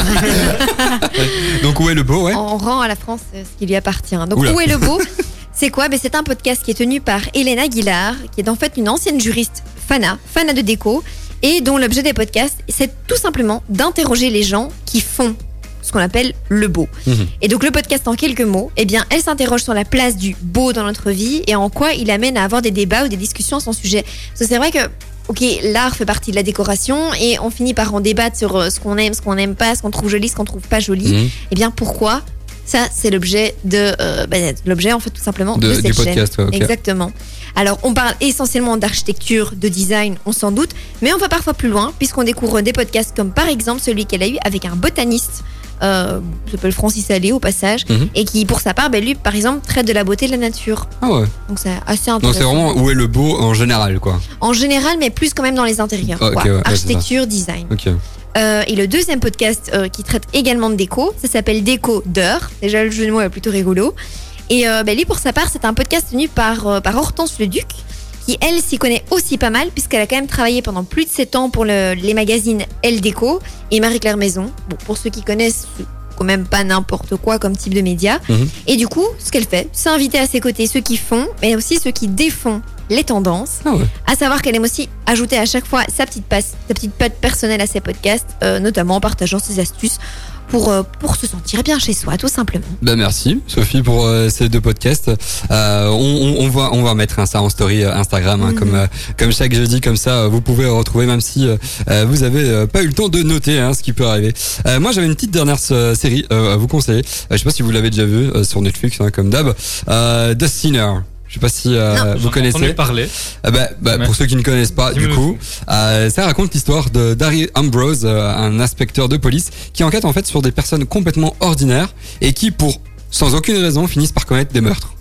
Donc où est le beau, ouais On rend à la France ce qui lui appartient. Donc où est le beau C'est quoi? Ben, C'est un podcast qui est tenu par Hélène Aguilar, qui est en fait une ancienne juriste Fana, Fana de déco, et dont l'objet des podcasts, c'est tout simplement d'interroger les gens qui font ce qu'on appelle le beau. Mhm. Et donc le podcast en quelques mots, eh bien, elle s'interroge sur la place du beau dans notre vie et en quoi il amène à avoir des débats ou des discussions à son sujet. Parce que c'est vrai que ok, l'art fait partie de la décoration et on finit par en débattre sur euh, ce qu'on aime, ce qu'on n'aime pas, ce qu'on trouve joli, ce qu'on trouve pas joli. Mhm. Eh bien, pourquoi? Ça, c'est l'objet de euh, bah, l'objet en fait tout simplement de, cette chaîne. Exactement. Alors, on parle essentiellement d'architecture, de design, on s'en doute, mais on va parfois plus loin puisqu'on découvre des podcasts comme par exemple celui qu'elle a eu avec un botaniste euh, s'appelle Francis Allais au passage, mhm. et qui pour sa part, ben, lui par exemple traite de la beauté de la nature. Ah ouais. Donc c'est assez intéressant. Donc c'est vraiment où est le beau en général quoi. En général, mais plus quand même dans les intérieurs. Architecture, design. Euh, et le deuxième podcast euh, qui traite également de déco, ça s'appelle Déco d'heure. Déjà le jeu de mots est plutôt rigolo. Et euh, ben, lui pour sa part, c'est un podcast tenu par, par Hortense Le Duc qui elle s'y connaît aussi pas mal puisqu'elle a quand même travaillé pendant plus de 7 ans pour les magazines Elle Déco et Marie-Claire Maison. Bon, pour ceux qui connaissent, quand même pas n'importe quoi comme type de média. Mhm. Et du coup, ce qu'elle fait, c'est inviter à ses côtés ceux qui font, mais aussi ceux qui défont les tendances. Ah À savoir qu'elle aime aussi ajouter à chaque fois sa petite passe, sa petite patte personnelle à ses podcasts, euh, notamment en partageant ses astuces pour, euh, pour se sentir bien chez soi, tout simplement. Ben merci, Sophie, pour euh, ces deux podcasts. Euh, on, on, va, on va mettre ça en story Instagram, hein, comme, mhm. comme chaque jeudi, comme ça, vous pouvez retrouver, même si vous avez pas eu le temps de noter hein, ce qui peut arriver. moi, j'avais une petite dernière série à vous conseiller. je sais pas si vous l'avez déjà vu sur Netflix, hein, comme d'hab. The Sinner. Je sais pas si euh, vous connaissez. parler. Ah bah, bah, pour ceux qui ne connaissent pas, du coup, euh, ça raconte l'histoire de Darry Ambrose, euh, un inspecteur de police, qui enquête en fait sur des personnes complètement ordinaires et qui, pour sans aucune raison, finissent par commettre des meurtres.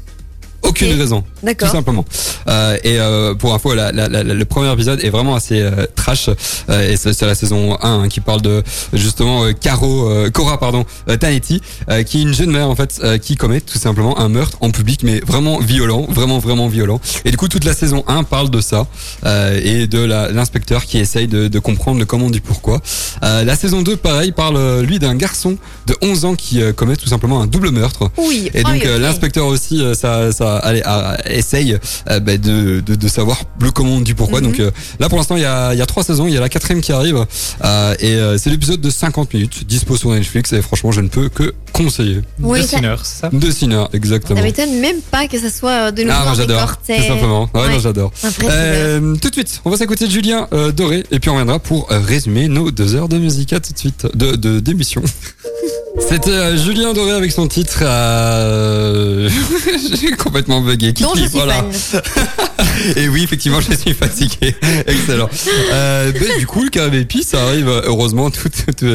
Aucune raison. D'accord. Tout simplement. Euh, et euh, pour info, la, la, la, le premier épisode est vraiment assez euh, trash. Euh, et c'est la saison 1 hein, qui parle de justement Caro, Cora pardon, Tanetti, qui est une jeune mère en fait qui commet tout simplement un meurtre en public, mais vraiment violent, vraiment vraiment violent. Et du coup, toute la saison 1 parle de ça et de l'inspecteur qui essaye de, de, comprendre le comment du pourquoi. la saison 2, pareil, parle lui d'un garçon de 11 ans qui commet tout simplement un double meurtre. Oui. Et donc l'inspecteur aussi, ça, ça allez, essaye euh, bah, de, de, de, savoir le comment du pourquoi. Mhm. Donc euh, là pour l'instant il y a, il y a trois saisons, il y a la quatrième qui arrive euh, et c'est l'épisode de 50 minutes, dispo sur Netflix et franchement je ne peux que conseiller. Oui, de Sinner, ça? De Sinner, exactement. Ça m'étonne même pas que ça soit de nouveau ah, j'adore, tout simplement. Ouais, j'adore. tout de suite, on va s'écouter Julien Doré et puis on reviendra pour résumer nos deux heures de musique. À tout de suite, de d'émission. C'était Julien Doré avec son titre. Euh... J'ai complètement bugué. Qui je voilà. Et oui, effectivement, je suis fatigué. Excellent. Euh, ben, du coup, le carré ça arrive heureusement tout,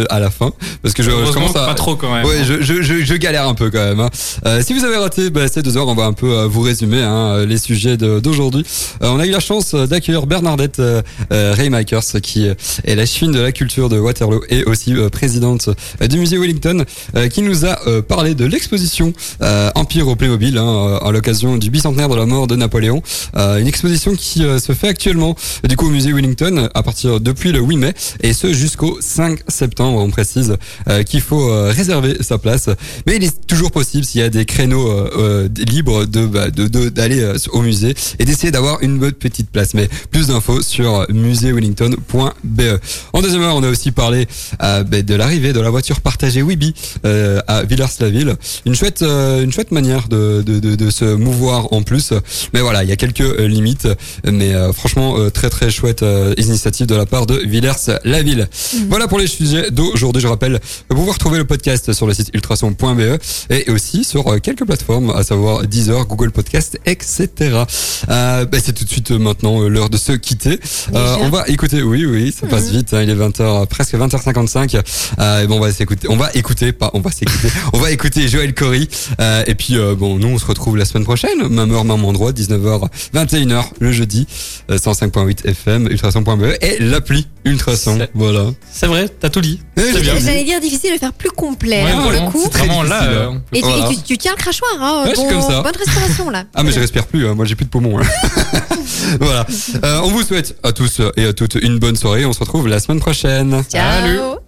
à la fin, parce que je, je commence à pas trop quand même. Ouais, je, je, je, galère un peu quand même. Hein. Euh, si vous avez raté ben, ces deux heures, on va un peu euh, vous résumer hein, les sujets d'aujourd'hui. Euh, on a eu la chance d'accueillir Bernardette euh, Raymakers, qui est la chine de la culture de Waterloo et aussi présidente du musée Wellington, qui nous a parlé de l'exposition Empire au Playmobil hein, à l'occasion du bicentenaire de la mort de Napoléon. une exposition qui se fait actuellement du coup au musée Wellington à partir depuis le 8 mai et ce jusqu'au 5 septembre. On précise qu'il faut réserver sa place, mais il est toujours possible s'il y a des créneaux libres de bah, d'aller au musée et d'essayer d'avoir une bonne petite place. Mais plus d'infos sur muséewellington.be. En deuxième heure, on a aussi parlé bah, de l'arrivée de la voiture partagée Wibi à Villars-la-Ville. Une chouette, une chouette manière de, de, se mouvoir en plus. Mais voilà, il y a quelques euh, limites. Mais euh, franchement, euh, très très chouette initiative de la part de Villers-la-Ville. Mhm. Voilà pour les sujets d'aujourd'hui. Je rappelle, vous pouvez retrouver le podcast sur le site ultrason.be et aussi sur quelques plateformes, à savoir Deezer, Google Podcast, etc. Euh, bah, c'est tout de suite maintenant l'heure de se quitter. Euh, on va écouter, oui, oui, ça passe mhm. vite. Hein, il est 20h, presque 20h55. Euh, et bon, on va s'écouter, on va écouter, pas, on va s'écouter, on va écouter Joël Cory. et puis bon, nous on se retrouve la semaine prochaine, même heure, même endroit, 19h, 21h le jeudi, 105.8 FM, ultrason.be et l'appli Ultrason. Voilà. C'est vrai, t'as tout dit. J'allais dire difficile de faire plus complet hein, pour le coup. Vraiment là. Et, tu, tiens le crachoir, hein. comme ça. Bonne respiration là. Ah mais je respire plus, hein. moi j'ai plus de poumons. voilà. Euh, on vous souhaite à tous et à toutes une bonne soirée. On se retrouve la semaine prochaine. Ciao. Salut.